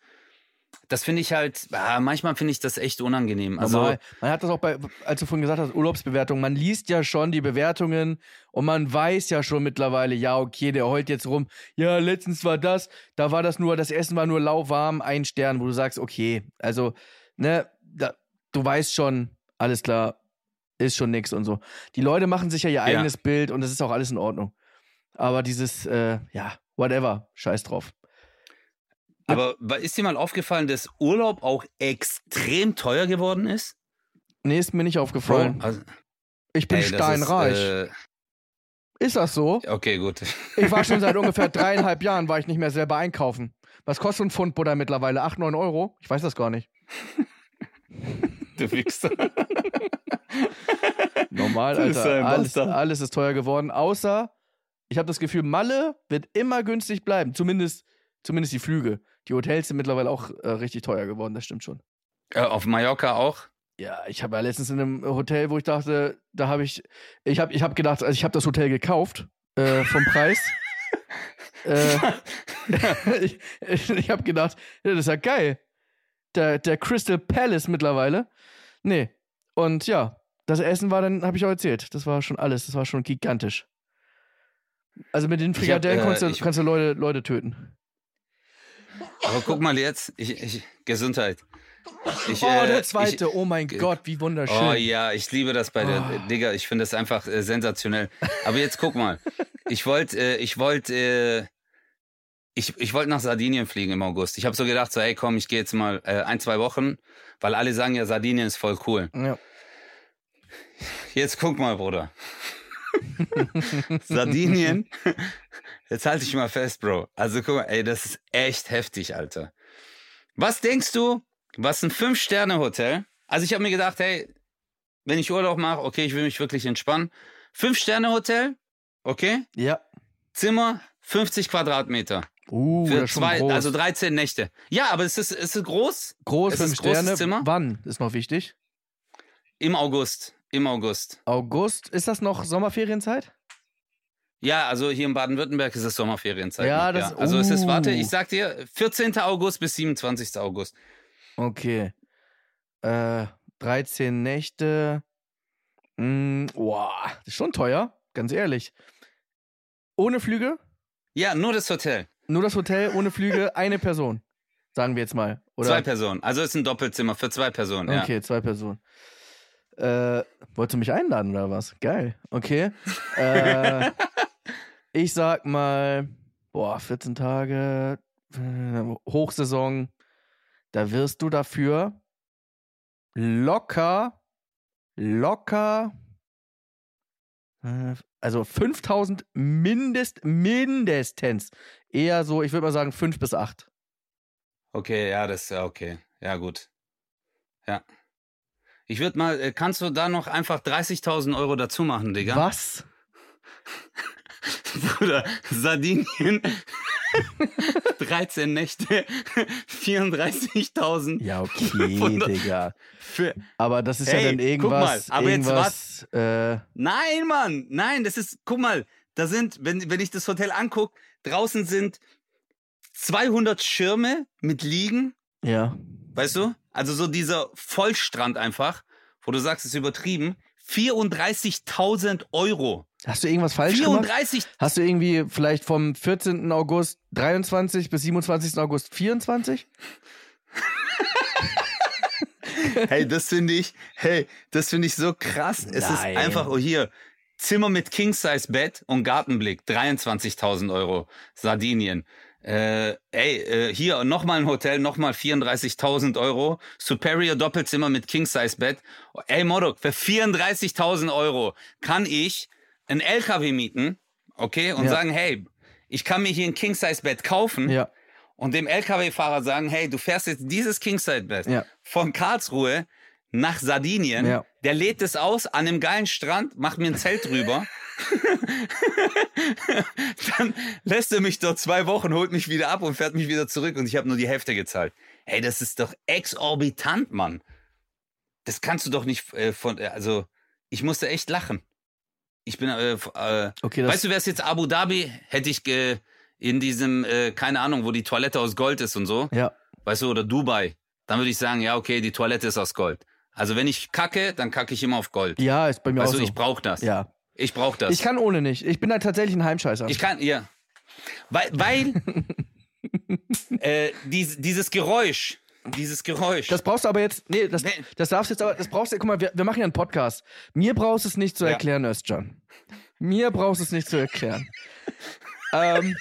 Das finde ich halt, ah, manchmal finde ich das echt unangenehm. Also, Normal. Man hat das auch bei, als du vorhin gesagt hast, Urlaubsbewertung. Man liest ja schon die Bewertungen und man weiß ja schon mittlerweile, ja, okay, der heult jetzt rum. Ja, letztens war das, da war das nur, das Essen war nur lauwarm, ein Stern, wo du sagst, okay, also, ne, da, du weißt schon, alles klar, ist schon nix und so. Die Leute machen sich ja ihr eigenes Bild und das ist auch alles in Ordnung. Aber dieses, äh, ja, whatever, scheiß drauf. aber ist dir mal aufgefallen, dass Urlaub auch extrem teuer geworden ist? Nee, ist mir nicht aufgefallen. Also, ich bin ey, steinreich. Ist, ist das so? äh, okay, gut. Ich war schon seit [LAUGHS] ungefähr dreieinhalb Jahren, war ich nicht mehr selber einkaufen. Was kostet so ein Pfund Butter mittlerweile? 8, 9 Euro? Ich weiß das gar nicht. Du Wichser. [LAUGHS] Normal, Alter. Alles, alles ist teuer geworden, außer ich habe das Gefühl, Malle wird immer günstig bleiben. Zumindest, zumindest die Flüge. Die Hotels sind mittlerweile auch äh, richtig teuer geworden, das stimmt schon. Äh, auf Mallorca auch? Ja, ich habe ja letztens in einem Hotel, wo ich dachte, da habe ich, ich habe ich hab gedacht, also ich habe das Hotel gekauft äh, vom Preis. [LAUGHS] äh, [LAUGHS] ich ich habe gedacht, das ist ja geil. Der, der Crystal Palace mittlerweile. Nee. Und ja, das Essen war dann, habe ich auch erzählt. Das war schon alles. Das war schon gigantisch. Also mit den Ich hab, Frikadellen äh, kannst, du, ich- kannst du Leute, Leute töten. Aber guck mal jetzt, ich, ich, Gesundheit. Ich, oh, äh, der ich- zweite. oh mein Gott, wie wunderschön. Oh ja, ich liebe das bei der Oh. Digga. Ich finde das einfach äh, sensationell. Aber jetzt guck mal. Ich wollte, äh, ich wollte, äh, ich, ich wollte nach Sardinien fliegen im August. Ich habe so gedacht, so, ey, komm, ich gehe jetzt mal äh, ein, zwei Wochen, weil alle sagen ja, Sardinien ist voll cool. Ja. Jetzt guck mal, Bruder. [LAUGHS] Sardinien. Jetzt halte ich mal fest, Bro. Also guck mal, ey, das ist echt heftig, Alter. Was denkst du, was ein Fünf-Sterne-Hotel? Also ich habe mir gedacht, hey, wenn ich Urlaub mache, okay, ich will mich wirklich entspannen. Fünf-Sterne-Hotel, okay, ja. Zimmer 50 Quadratmeter. Uh, Für zwei, also 13 Nächte. Ja, aber es ist, es ist groß groß, es fünf ist großes Sterne. Zimmer. Wann ist noch wichtig? im August. Im August. August. Ist das noch Sommerferienzeit? Ja, also hier in Baden-Württemberg ist es Sommerferienzeit. Ja, noch, das- Also es ist, warte, uh. ich sag dir, 14. August bis 27. August. Okay. Äh, 13 Nächte. Mm, boah, das ist schon teuer, ganz ehrlich. Ohne Flüge? Ja, nur das Hotel. Nur das Hotel ohne Flüge, [LAUGHS] eine Person. Sagen wir jetzt mal. Oder? Zwei Personen. Also es ist ein Doppelzimmer für zwei Personen. Ja. Okay, zwei Personen. Äh, wolltest du mich einladen oder was? Geil. Okay. äh, [LAUGHS] ich sag mal, boah, 14 Tage, äh, Hochsaison, da wirst du dafür locker, locker, also 5000 mindest, mindestens. Eher so, ich würde mal sagen 5 bis 8. Okay, ja, das ist ja okay. Ja, gut. Ja. Ich würde mal, äh, kannst du da noch einfach 30.000 Euro dazu machen, Digga? Was? [LAUGHS] [LAUGHS] Bruder, Sardinien, [LAUGHS] 13 Nächte, 34.000 Ja, okay, 500. Digga. für. Aber das ist Hey, ja dann guck irgendwas. mal, aber jetzt irgendwas, äh, Nein, Mann, nein, das ist, guck mal, da sind, wenn, wenn ich das Hotel angucke, draußen sind 200 Schirme mit Liegen, ja. weißt du? Also so dieser Vollstrand einfach, wo du sagst, es ist übertrieben. 34.000 Euro. Hast du irgendwas falsch gemacht? 34 Hast du irgendwie vielleicht vom 14. August 23 bis 27. August 24? [LAUGHS] Hey, das finde ich, hey, das finde ich so krass. Es ist einfach, oh hier, Zimmer mit King-Size-Bett und Gartenblick, 23.000 Euro, Sardinien. Äh, ey, äh, hier nochmal ein Hotel, nochmal 34.000 Euro. Superior Doppelzimmer mit King-Size-Bett. Ey, Modok, für 34.000 Euro kann ich ein LKW mieten, okay, und Ja. sagen, hey, ich kann mir hier ein King-Size-Bett kaufen Ja. und dem LKW-Fahrer sagen, hey, du fährst jetzt dieses King-Size-Bett Ja. von Karlsruhe nach Sardinien. Ja. Der lädt es aus an einem geilen Strand, macht mir ein Zelt drüber. [LAUGHS] Dann lässt er mich dort zwei Wochen, holt mich wieder ab und fährt mich wieder zurück und ich habe nur die Hälfte gezahlt. Hey, das ist doch exorbitant, Mann. Das kannst du doch nicht äh, von, äh, also ich musste echt lachen. Ich bin, äh, äh, Okay, weißt du, wäre es jetzt Abu Dhabi, hätte ich ge, in diesem, äh, keine Ahnung, wo die Toilette aus Gold ist und so, ja. weißt du, oder Dubai, dann würde ich sagen, ja, okay, die Toilette ist aus Gold. Also wenn ich kacke, dann kacke ich immer auf Gold. ja, ist bei mir weißt auch du, so. ich brauche das. ja. Ich brauche das. Ich kann ohne nicht. Ich bin da tatsächlich ein Heimscheißer. Ich kann, ja. Weil, weil [LAUGHS] äh, dies, dieses Geräusch, dieses Geräusch. das brauchst du aber jetzt, nee, das, Nee. das darfst du jetzt aber, das brauchst du, guck mal, wir, wir machen ja einen Podcast. Mir brauchst du es nicht zu Ja. erklären, Özcan. Mir brauchst du es nicht zu erklären. [LAUGHS] ähm,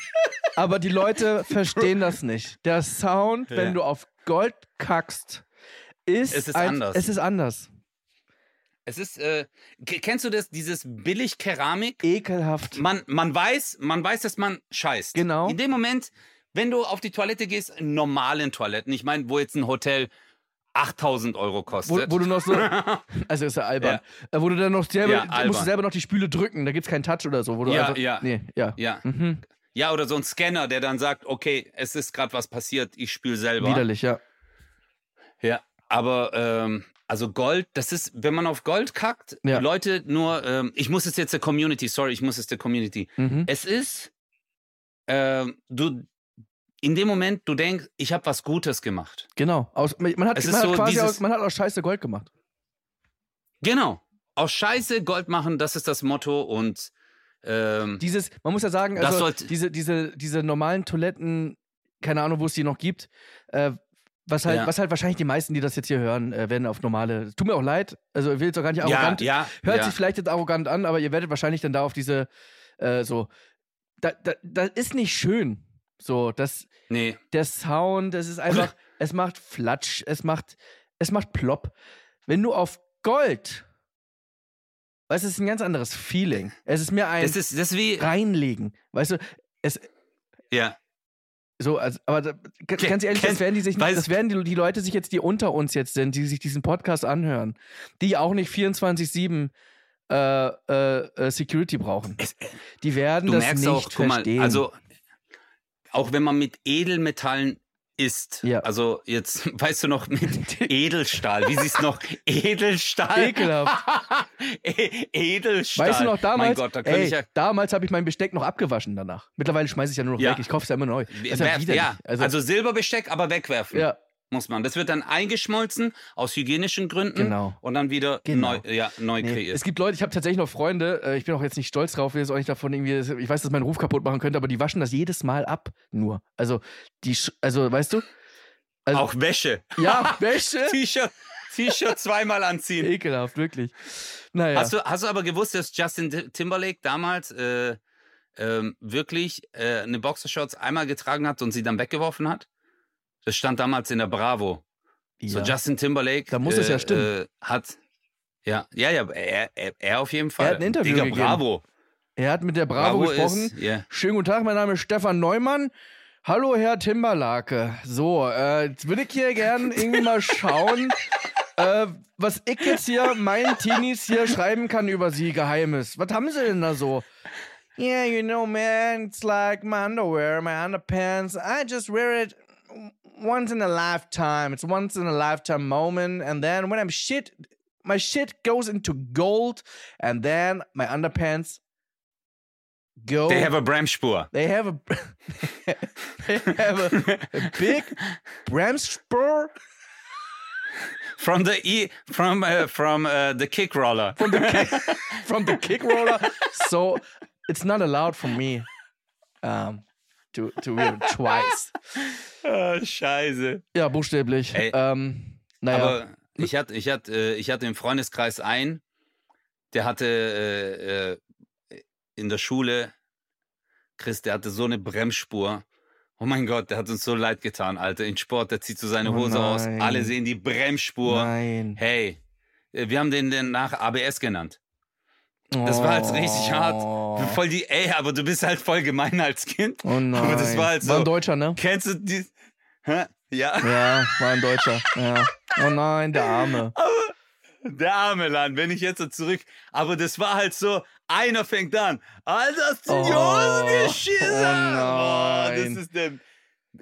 aber die Leute verstehen das nicht. Der Sound, Ja. wenn du auf Gold kackst, ist, Es ist ein, anders. Es ist anders. es ist, äh, kennst du das, dieses billig Keramik? Ekelhaft. Man, man weiß, man weiß, dass man scheißt. Genau. In dem Moment, wenn du auf die Toilette gehst, in normalen Toiletten, ich meine, wo jetzt ein Hotel 8000 Euro Wo, kostet. wo du noch so, [LAUGHS] also ist ja albern, Äh, wo du dann noch selber, Ja, musst du selber noch die Spüle drücken, da gibt's keinen Touch oder so, wo du Ja, einfach, ja. nee, ja, ja. Mhm. ja, oder so ein Scanner, der dann sagt, okay, es ist gerade was passiert, ich spüle selber. widerlich, ja. Ja, aber ähm, also Gold, das ist, wenn man auf Gold kackt, Ja. Leute nur, ähm, ich muss es jetzt der Community, sorry, ich muss es der Community. Mhm. Es ist, ähm, du, in dem Moment, du denkst, ich habe was Gutes gemacht. Genau. Aus, man hat, man hat so quasi aus, man hat aus Scheiße Gold gemacht. Genau. Aus Scheiße Gold machen, das ist das Motto und ähm, Dieses, man muss ja sagen, also diese, diese, diese normalen Toiletten, keine Ahnung, wo es die noch gibt, äh, was halt, Ja. was halt wahrscheinlich die meisten, die das jetzt hier hören, äh, werden auf normale. Tut mir auch leid, also ich will jetzt auch gar nicht arrogant. ja, Hört ja. sich vielleicht jetzt arrogant an, aber ihr werdet wahrscheinlich dann da auf diese, äh, so. Da, da, das ist nicht schön. So, das, Nee, der Sound, es ist einfach, [LAUGHS] es macht Flatsch, es macht, es macht Plopp. Wenn du auf Gold, weißt du, es ist ein ganz anderes Feeling. Es ist mir ein das ist, das wie, reinlegen. Weißt du, es, ja, so, also, aber da, ganz ehrlich, das werden die sich das werden die, die Leute sich jetzt, die unter uns jetzt sind, die sich diesen Podcast anhören, die auch nicht 24-7 äh, äh, äh, Security brauchen. es, Die werden du das nicht auch, guck mal, verstehen. also auch wenn man mit Edelmetallen isst, Ja. also jetzt, [LAUGHS] weißt du noch, mit [LAUGHS] Edelstahl, wie siehst noch, Edelstahl? Ekelhaft. [LAUGHS] E- Edelstahl. Weißt du noch damals? Mein Gott, da ey, ich ja. damals habe ich mein Besteck noch abgewaschen danach. Mittlerweile schmeiße ich ja nur noch Ja. weg. Ich kaufe es ja immer neu. Ist werf- ja, Also, also, Silberbesteck, aber wegwerfen ja, muss man. Das wird dann eingeschmolzen aus hygienischen Gründen Genau. und dann wieder Genau. neu, ja, neu nee. kreiert. Es gibt Leute, ich habe tatsächlich noch Freunde, äh, ich bin auch jetzt nicht stolz drauf, will jetzt auch nicht davon irgendwie, ich weiß, dass mein Ruf kaputt machen könnte, aber die waschen das jedes Mal ab. Nur. Also, die, also, weißt du? Also, auch Wäsche. Ja, [LAUGHS] Wäsche. T-Shirt, T-Shirt zweimal anziehen. Ekelhaft, wirklich. Naja. Hast, du, hast du aber gewusst, dass Justin Ti- Timberlake damals äh, ähm, wirklich äh, eine Boxershorts einmal getragen hat und sie dann weggeworfen hat? Das stand damals in der Bravo. So Ja. Justin Timberlake. Da muss es ja stimmen. Äh, hat. Ja, ja, ja, er, er, er auf jeden Fall. hat ein Interview Digga, gegeben. Bravo. Er hat mit der Bravo, gesprochen. Ist, ja. Schönen guten Tag, mein Name ist Stefan Neumann. Hallo, Herr Timberlake. So, äh, jetzt würde ich hier gern irgendwie mal schauen, [LAUGHS] äh, was ich jetzt hier meinen Teenies hier schreiben kann über sie Geheimes. Was haben sie denn da so? Yeah, you know, man, it's like my underwear, my underpants. I just wear it once in a lifetime. It's once in a lifetime moment. And then when I'm shit, my shit goes into gold. And then my underpants go. They have a Bremspur. They have a [LAUGHS] they have a, a big Bremspur From the e from uh, from uh, the kick roller. from the kick, [LAUGHS] from the kick roller. So it's not allowed for me um, to to it twice. [LAUGHS] Ah, scheiße. Ja, buchstäblich. Ey, ähm, naja, Aber ich hatte, ich hatte, äh, ich hatte im Freundeskreis einen, der hatte äh, äh, in der Schule, Chris, der hatte so eine Bremsspur. Oh mein Gott, der hat uns so leid getan, Alter. In Sport, der zieht so seine Oh Hose aus. nein. Alle sehen die Bremsspur. nein. Hey, äh, wir haben den, den nach ABS genannt. Das war halt richtig hart. Oh. Voll die, ey, aber du bist halt voll gemein als Kind. Oh nein. Aber das war halt War ein so. Deutscher, ne? Kennst du die? Hä? Ja. Ja, war ein Deutscher. Ja. Oh nein, der Arme. Der arme Land, wenn ich jetzt so zurück. Aber das war halt so, einer fängt an. Alter, hast du die Hose Oh, geschissen? oh Boah, das ist der.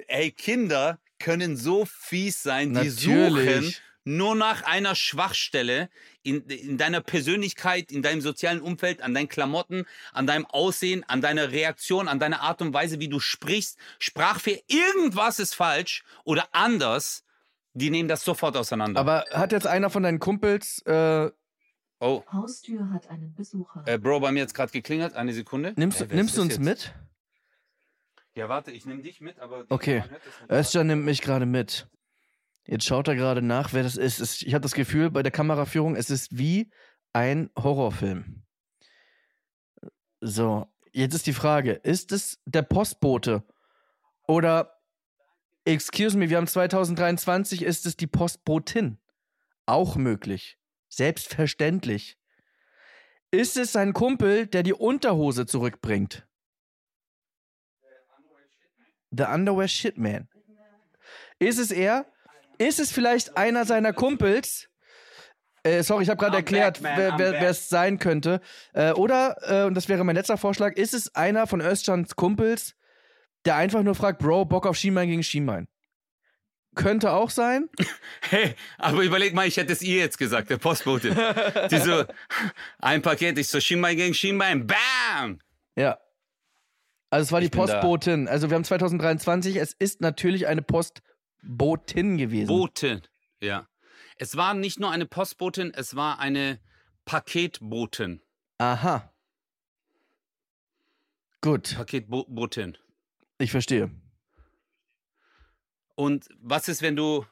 Ey, Kinder können so fies sein, die suchen Natürlich. Nur nach einer Schwachstelle in, in deiner Persönlichkeit, in deinem sozialen Umfeld, an deinen Klamotten, an deinem Aussehen, an deiner Reaktion, an deiner Art und Weise, wie du sprichst. Sprachfehler, irgendwas ist falsch oder anders. Die nehmen das sofort auseinander. Aber hat jetzt einer von deinen Kumpels äh, oh, Haustür hat einen Besucher. äh, Bro, bei mir jetzt gerade geklingelt. Eine Sekunde. nimmst, Äh, nimmst du uns jetzt? mit? Ja, warte, ich nehme dich mit, aber. Okay. Özcan nimmt mich gerade mit. Jetzt schaut er gerade nach, wer das ist. Ich habe das Gefühl, bei der Kameraführung, es ist wie ein Horrorfilm. So, jetzt ist die Frage: Ist es der Postbote? Oder, excuse me, wir haben 2023, ist es die Postbotin? Auch möglich. Selbstverständlich. Ist es sein Kumpel, der die Unterhose zurückbringt? The Underwear Shitman. Ist es er? Ist es vielleicht einer seiner Kumpels? Äh, sorry, ich habe gerade erklärt, back, man, wer es sein könnte. Äh, oder, äh, und das wäre mein letzter Vorschlag, ist es einer von Özcans Kumpels, der einfach nur fragt, Bro, Bock auf Schienbein gegen Schienbein? Könnte auch sein. [LAUGHS] Hey, aber überleg mal, ich hätte es ihr jetzt gesagt, der Postbote. Die so, [LAUGHS] ein Paket, ich so Schienbein gegen Schienbein, BAM! Ja. Also es war die Ich da. Postbotin. Also wir haben 2023, es ist natürlich eine Postbotin gewesen. Botin. Ja. Es war nicht nur eine Postbotin, es war eine Paketbotin. Aha. Gut, Paketbotin. ich verstehe. Und was ist, wenn du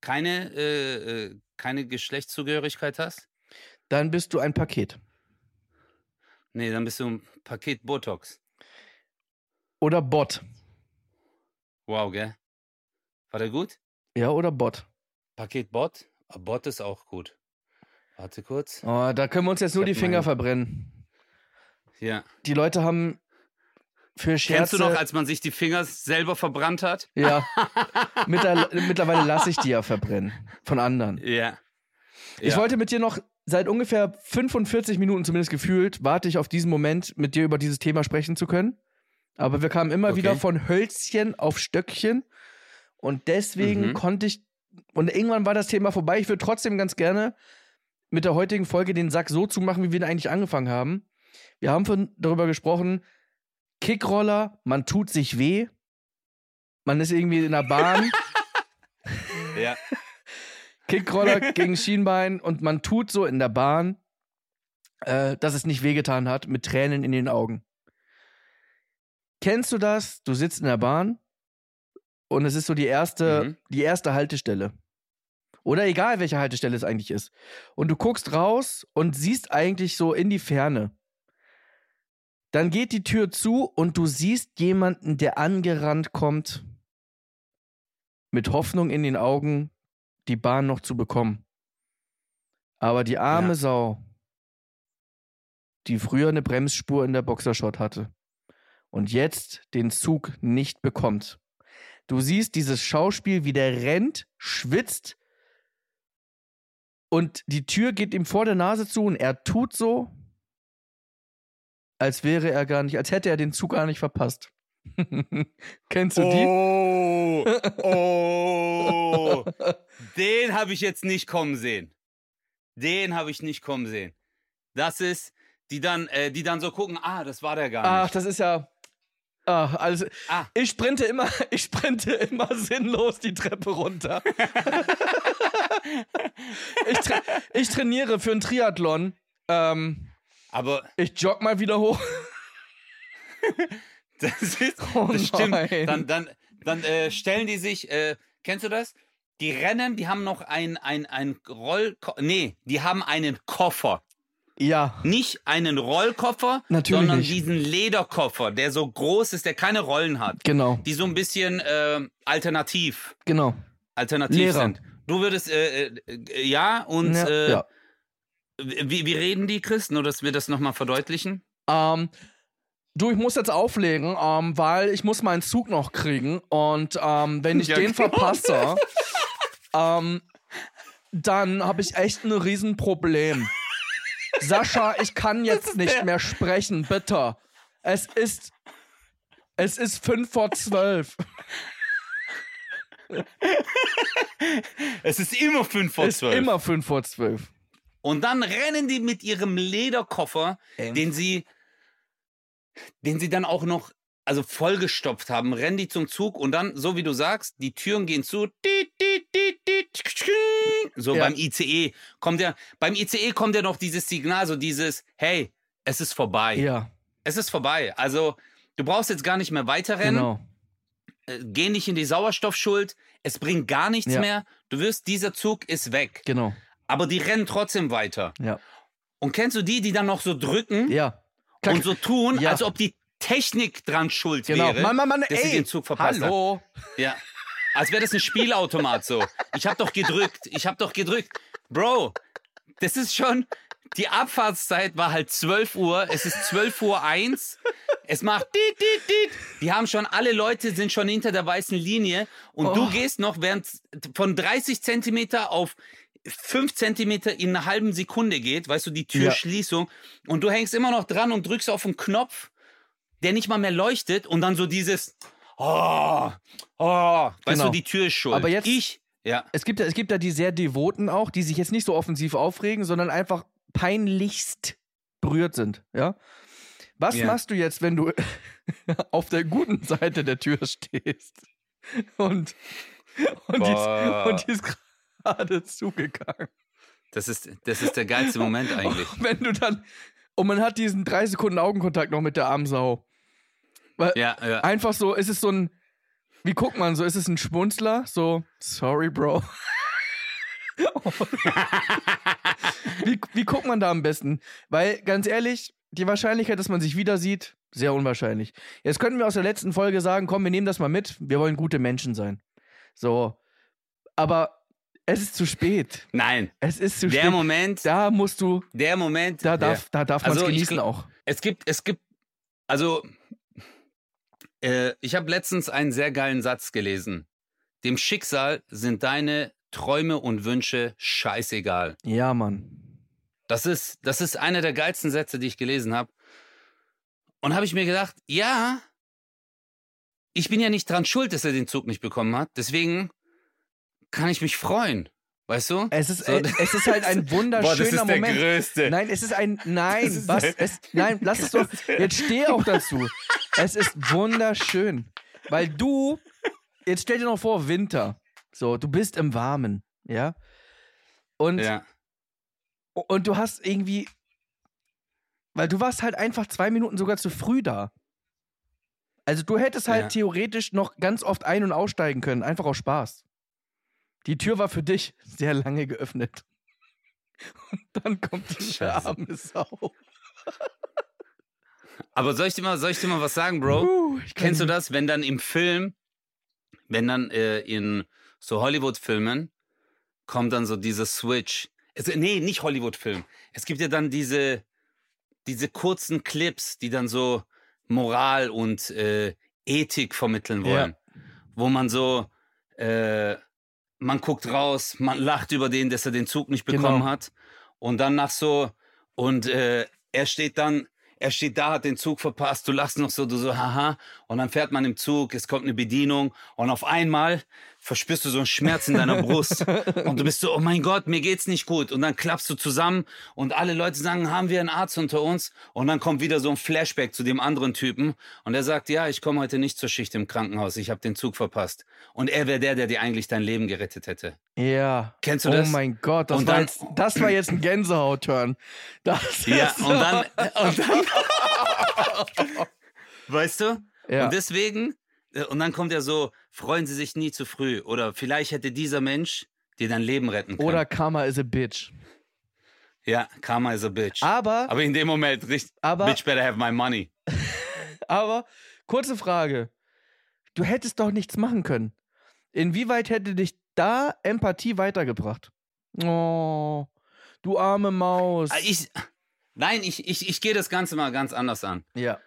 keine, äh, äh, keine Geschlechtszugehörigkeit hast? Dann bist du ein Paket. Nee, dann bist du ein Paket Botox. Oder Bot. Wow, gell? War der gut? Ja, oder Bot. Paket Bot? Ah, Bot ist auch gut. Warte kurz. Oh, da können wir uns jetzt nur die Finger mein- verbrennen. Ja. Die Leute haben für Scherze... Kennst du noch, als man sich die Finger selber verbrannt hat? Ja. [LAUGHS] Mittler- Mittlerweile lasse ich die ja verbrennen. Von anderen. Ja. Ich Ja. wollte mit dir noch seit ungefähr 45 Minuten zumindest gefühlt, warte ich auf diesen Moment, mit dir über dieses Thema sprechen zu können. Aber wir kamen immer Okay. wieder von Hölzchen auf Stöckchen. Und deswegen Mhm. konnte ich. Und irgendwann war das Thema vorbei. Ich würde trotzdem ganz gerne mit der heutigen Folge den Sack so zumachen, wie wir ihn eigentlich angefangen haben. Wir haben von, darüber gesprochen, Kickroller, man tut sich weh. Man ist irgendwie in der Bahn. [LAUGHS] Ja. Kickroller [LAUGHS] gegen Schienbein und man tut so in der Bahn, äh, dass es nicht wehgetan hat, mit Tränen in den Augen. Kennst du das? Du sitzt in der Bahn und es ist so die erste, Mhm. die erste Haltestelle. Oder egal, welche Haltestelle es eigentlich ist. Und du guckst raus und siehst eigentlich so in die Ferne Dann geht die Tür zu und du siehst jemanden, der angerannt kommt, mit Hoffnung in den Augen, die Bahn noch zu bekommen. Aber die arme Ja. Sau, die früher eine Bremsspur in der Boxershot hatte und jetzt den Zug nicht bekommt. Du siehst dieses Schauspiel, wie der rennt, schwitzt und die Tür geht ihm vor der Nase zu und er tut so, als wäre er gar nicht, als hätte er den Zug gar nicht verpasst. [LAUGHS] Kennst du die? Oh, oh. [LAUGHS] Den habe ich jetzt nicht kommen sehen. Den habe ich nicht kommen sehen. Das ist, die dann, äh, die dann so gucken, ah, das war der gar Ach, nicht. das ist ja. Ach, also, Ah. ich sprinte immer, [LAUGHS] ich sprinte immer sinnlos die Treppe runter. [LAUGHS] ich, tra ich trainiere für einen Triathlon. Ähm, Aber ich jogge mal wieder hoch. [LAUGHS] das ist, Oh das stimmt. Dann, dann, dann äh, stellen die sich, äh, kennst du das? Die rennen, die haben noch ein, ein, ein Roll, nee, die haben einen Koffer. Ja, Nicht einen Rollkoffer, Natürlich sondern nicht. diesen Lederkoffer, der so groß ist, der keine Rollen hat. genau, Die so ein bisschen äh, alternativ, genau. alternativ Lehrer. sind. Du würdest, äh, äh, ja, und ja, äh, ja. wie, wie reden die Christen, nur dass wir das nochmal verdeutlichen? Ähm, du, ich muss jetzt auflegen, ähm, weil ich muss meinen Zug noch kriegen. Und ähm, wenn ich Ja, den genau. verpasse, [LAUGHS] ähm, dann habe ich echt ein Riesenproblem. Sascha, ich kann jetzt nicht mehr sprechen, bitte. Es ist. Es ist fünf vor zwölf. Es ist immer fünf vor Es ist zwölf. immer fünf vor zwölf. Und dann rennen die mit ihrem Lederkoffer, Ähm. den sie, den sie dann auch noch, also vollgestopft haben, rennen die zum Zug und dann, so wie du sagst, die Türen gehen zu. Tiet, tiet, tiet, So Ja. beim ICE kommt ja, beim ICE kommt ja noch dieses Signal, so dieses, hey, es ist vorbei. Ja, Es ist vorbei. Also, du brauchst jetzt gar nicht mehr weiterrennen. genau. Äh, Geh nicht in die Sauerstoffschuld. Es bringt gar nichts Ja. mehr. Du wirst, dieser Zug ist weg. Genau. Aber die rennen trotzdem weiter. Ja. Und kennst du die, die dann noch so drücken Ja. Klack. und so tun, Ja. als ob die Technik dran schuld Genau. wäre? Mann, Mann, Mann, dass sie ey. den Zug verpasst Hallo. Ja. Als wäre das ein Spielautomat so. Ich hab doch gedrückt. Ich hab doch gedrückt. Bro, das ist schon. Die Abfahrtszeit war halt 12 Uhr. Es ist 12 Uhr 1. Es macht dit, dit, dit. Die haben schon, alle Leute sind schon hinter der weißen Linie. Und Oh. du gehst noch während von 30 Zentimeter auf 5 Zentimeter in einer halben Sekunde geht, weißt du, die Türschließung. Und du hängst immer noch dran und drückst auf den Knopf, der nicht mal mehr leuchtet. Und dann so dieses, oh, oh, weißt Genau. du, die Tür ist schuld. Aber jetzt- ich, ja. Es gibt, ja, es gibt ja die sehr Devoten auch, die sich jetzt nicht so offensiv aufregen, sondern einfach peinlichst berührt sind. Ja? Was Ja. machst du jetzt, wenn du [LAUGHS] auf der guten Seite der Tür stehst und, und, die, ist, und die ist gerade zugegangen? Das ist, das ist der geilste Moment [LAUGHS] eigentlich. Wenn du dann. Und man hat diesen drei Sekunden Augenkontakt noch mit der armen Sau. Weil Ja, ja. einfach so, ist es so ein. Wie guckt man so? Ist es ein Schmunzler? So, sorry, Bro. [LAUGHS] wie, wie guckt man da am besten? Weil, ganz ehrlich, die Wahrscheinlichkeit, dass man sich wieder sieht, sehr unwahrscheinlich. Jetzt könnten wir aus der letzten Folge sagen, komm, wir nehmen das mal mit, wir wollen gute Menschen sein. So. Aber es ist zu spät. Nein, Es ist zu der spät. Moment, Da musst du, der Moment. da ja. darf, da darf man es Also, ich genießen gl- auch. Es gibt, es gibt, also, äh, ich habe letztens einen sehr geilen Satz gelesen. Dem Schicksal sind deine Träume und Wünsche scheißegal. Ja, Mann. Das ist, das ist einer der geilsten Sätze, die ich gelesen habe. Und habe ich mir gedacht, ja, ich bin ja nicht dran schuld, dass er den Zug nicht bekommen hat. Deswegen kann ich mich freuen. Weißt du? Es ist, So, äh, es ist halt ein [LAUGHS] wunderschöner Moment. größte. Nein, es ist ein. [LAUGHS] Nein, Das ist was? der- Es, nein, lass es doch. [LAUGHS] Jetzt steh auch dazu. Es ist wunderschön. Weil du. Jetzt stell dir noch vor, Winter. So, du bist im Warmen, ja? Und, Ja. und du hast irgendwie. Weil du warst halt einfach zwei Minuten sogar zu früh da. Also du hättest halt Ja. theoretisch noch ganz oft ein- und aussteigen können, einfach aus Spaß. Die Tür war für dich sehr lange geöffnet. Und dann kommt diese Scheiße. arme Sau. Aber soll ich dir mal, soll ich dir mal was sagen, Bro? Kann Kennst du das, wenn dann im Film, wenn dann äh, in so Hollywood-Filmen kommt dann so dieser Switch. Es, nee, nicht Hollywood-Film. Es gibt ja dann diese, diese kurzen Clips, die dann so Moral und äh, Ethik vermitteln Ja. wollen. Wo man so, äh, man guckt raus, man lacht über den, dass er den Zug nicht bekommen Genau. hat. Und dann nach so, und äh, er steht dann, er steht da, hat den Zug verpasst, du lachst noch so, du so, haha. Und dann fährt man im Zug, es kommt eine Bedienung und auf einmal verspürst du so einen Schmerz in deiner Brust. und du bist so, oh mein Gott, mir geht's nicht gut. Und dann klappst du zusammen und alle Leute sagen, haben wir einen Arzt unter uns? Und dann kommt wieder so ein Flashback zu dem anderen Typen und er sagt, ja, ich komme heute nicht zur Schicht im Krankenhaus, ich habe den Zug verpasst. Und er wäre der, der dir eigentlich dein Leben gerettet hätte. Ja. Kennst du oh das? mein Gott, das, Und war dann- jetzt, das war jetzt ein Gänsehaut-Turn. Das Ja, ist und dann, und dann [LAUGHS] weißt du? Ja. Und deswegen, äh, und dann kommt ja so, freuen Sie sich nie zu früh. Oder vielleicht hätte dieser Mensch dir dein Leben retten können. Oder Karma is a bitch. ja, Karma is a bitch. Aber, Aber in dem Moment, richtig, aber, bitch better have my money. [LAUGHS] aber, kurze Frage. Du hättest doch nichts machen können. Inwieweit hätte dich da Empathie weitergebracht? Oh, du arme Maus. Ah, Ich, nein, ich, ich, ich gehe das Ganze mal ganz anders an. Ja.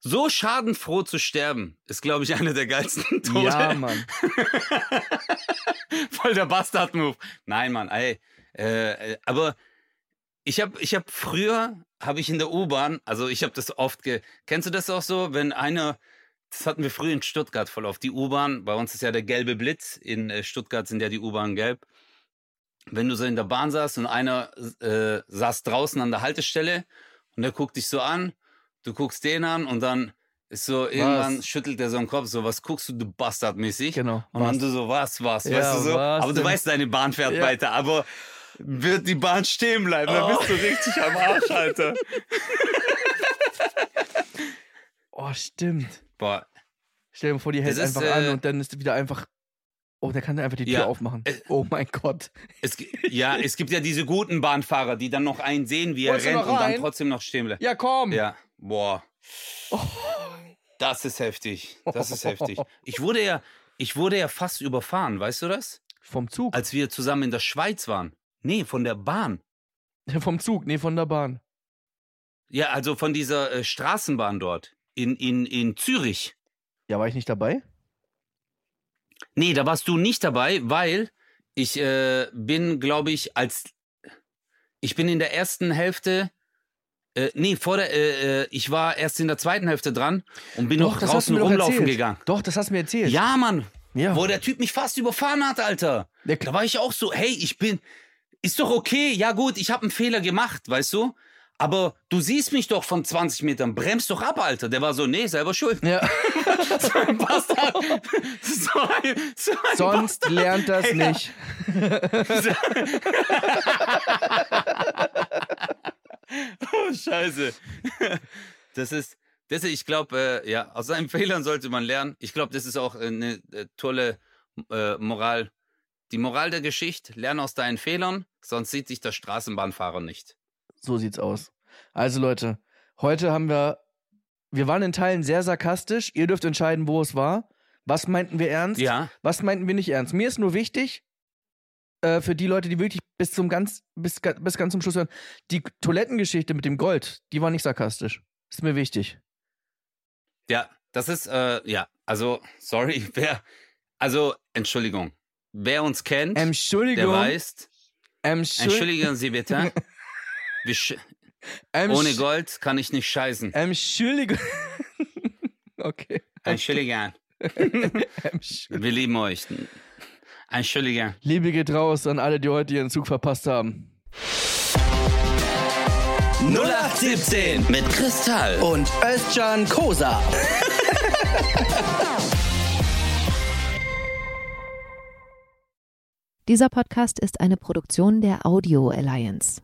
So schadenfroh zu sterben, ist, glaube ich, [LAUGHS] einer der geilsten Tode. Ja, Mann. [LAUGHS] Voll der Bastard-Move. Nein, Mann, ey. Äh, äh, aber ich habe ich hab früher, habe ich in der U-Bahn, also ich habe das oft, ge kennst du das auch so, wenn einer, das hatten wir früher in Stuttgart voll auf, die U-Bahn, bei uns ist ja der gelbe Blitz, in äh, Stuttgart sind ja die U-Bahn gelb. Wenn du so in der Bahn saßt und einer äh, saß draußen an der Haltestelle und der guckt dich so an, du guckst den an und dann ist so, irgendwann schüttelt er so den Kopf, so, was guckst du, du Bastardmäßig? Genau. Und dann Was? du so, was, was, Ja, weißt du so? aber du denn? weißt, deine Bahn fährt Ja. weiter, aber wird die Bahn stehen bleiben, dann bist du richtig am Arsch, Alter. [LAUGHS] Oh, stimmt. Boah, Stell dir vor, die hält Das ist, einfach an äh, und dann ist wieder einfach. Oh, der kann einfach die Tür Ja. aufmachen. Äh, Oh mein Gott. es, ja, es gibt ja diese guten Bahnfahrer, die dann noch einen sehen, wie er Wolltest rennt und dann trotzdem noch stehen bleibt. Ja, komm. Ja, boah. Das ist heftig. Das ist heftig. Ich wurde ja, ich wurde ja fast überfahren, weißt du das? Vom Zug. Als wir zusammen in der Schweiz waren. Nee, von der Bahn. [LAUGHS] Vom Zug, nee, von der Bahn. Ja, also von dieser äh, Straßenbahn dort. In, in, in Zürich. Ja, war ich nicht dabei? Nee, da warst du nicht dabei, weil ich äh, bin, glaube ich, als ich bin in der ersten Hälfte, äh, nee, vor der, äh, äh, ich war erst in der zweiten Hälfte dran und bin noch hast du draußen doch rumlaufen erzählt. gegangen. Doch, das hast du mir erzählt. Ja, Mann, ja. wo der Typ mich fast überfahren hat, Alter. Der, Da war ich auch so, hey, ich bin, ist doch okay, ja gut, ich habe einen Fehler gemacht, weißt du? Aber du siehst mich doch von 20 Metern, bremst doch ab, Alter. Der war so, nee, selber schuld. ja. [LAUGHS] So ein Bastard. So ein, so ein Sonst lernt das Ja. nicht. [LAUGHS] Oh, scheiße. Das ist, das ist ich glaube, äh, ja, aus seinen Fehlern sollte man lernen. Ich glaube, das ist auch eine äh, tolle äh, Moral. Die Moral der Geschichte, lerne aus deinen Fehlern, sonst sieht sich der Straßenbahnfahrer nicht. So sieht's aus. Also Leute, heute haben wir, wir waren in Teilen sehr sarkastisch. Ihr dürft entscheiden, wo es war. Was meinten wir ernst? Ja, Was meinten wir nicht ernst? Mir ist nur wichtig, äh, für die Leute, die wirklich bis zum ganz, bis, bis ganz zum Schluss hören, die Toilettengeschichte mit dem Gold, die war nicht sarkastisch. Ist mir wichtig. ja, das ist, äh, ja, also, sorry, [LAUGHS] wer, also, Entschuldigung. Wer uns kennt, der weiß, entschuldigen Sie bitte, [LAUGHS] ohne Gold kann ich nicht scheißen. Entschuldigung. [LAUGHS] okay. Entschuldigung. [LAUGHS] Wir lieben euch. Entschuldigen. Liebe geht raus an alle, die heute ihren Zug verpasst haben. 0817 Mit Kristall. und Özcan Kosa. Dieser Podcast ist eine Produktion der Audio Alliance.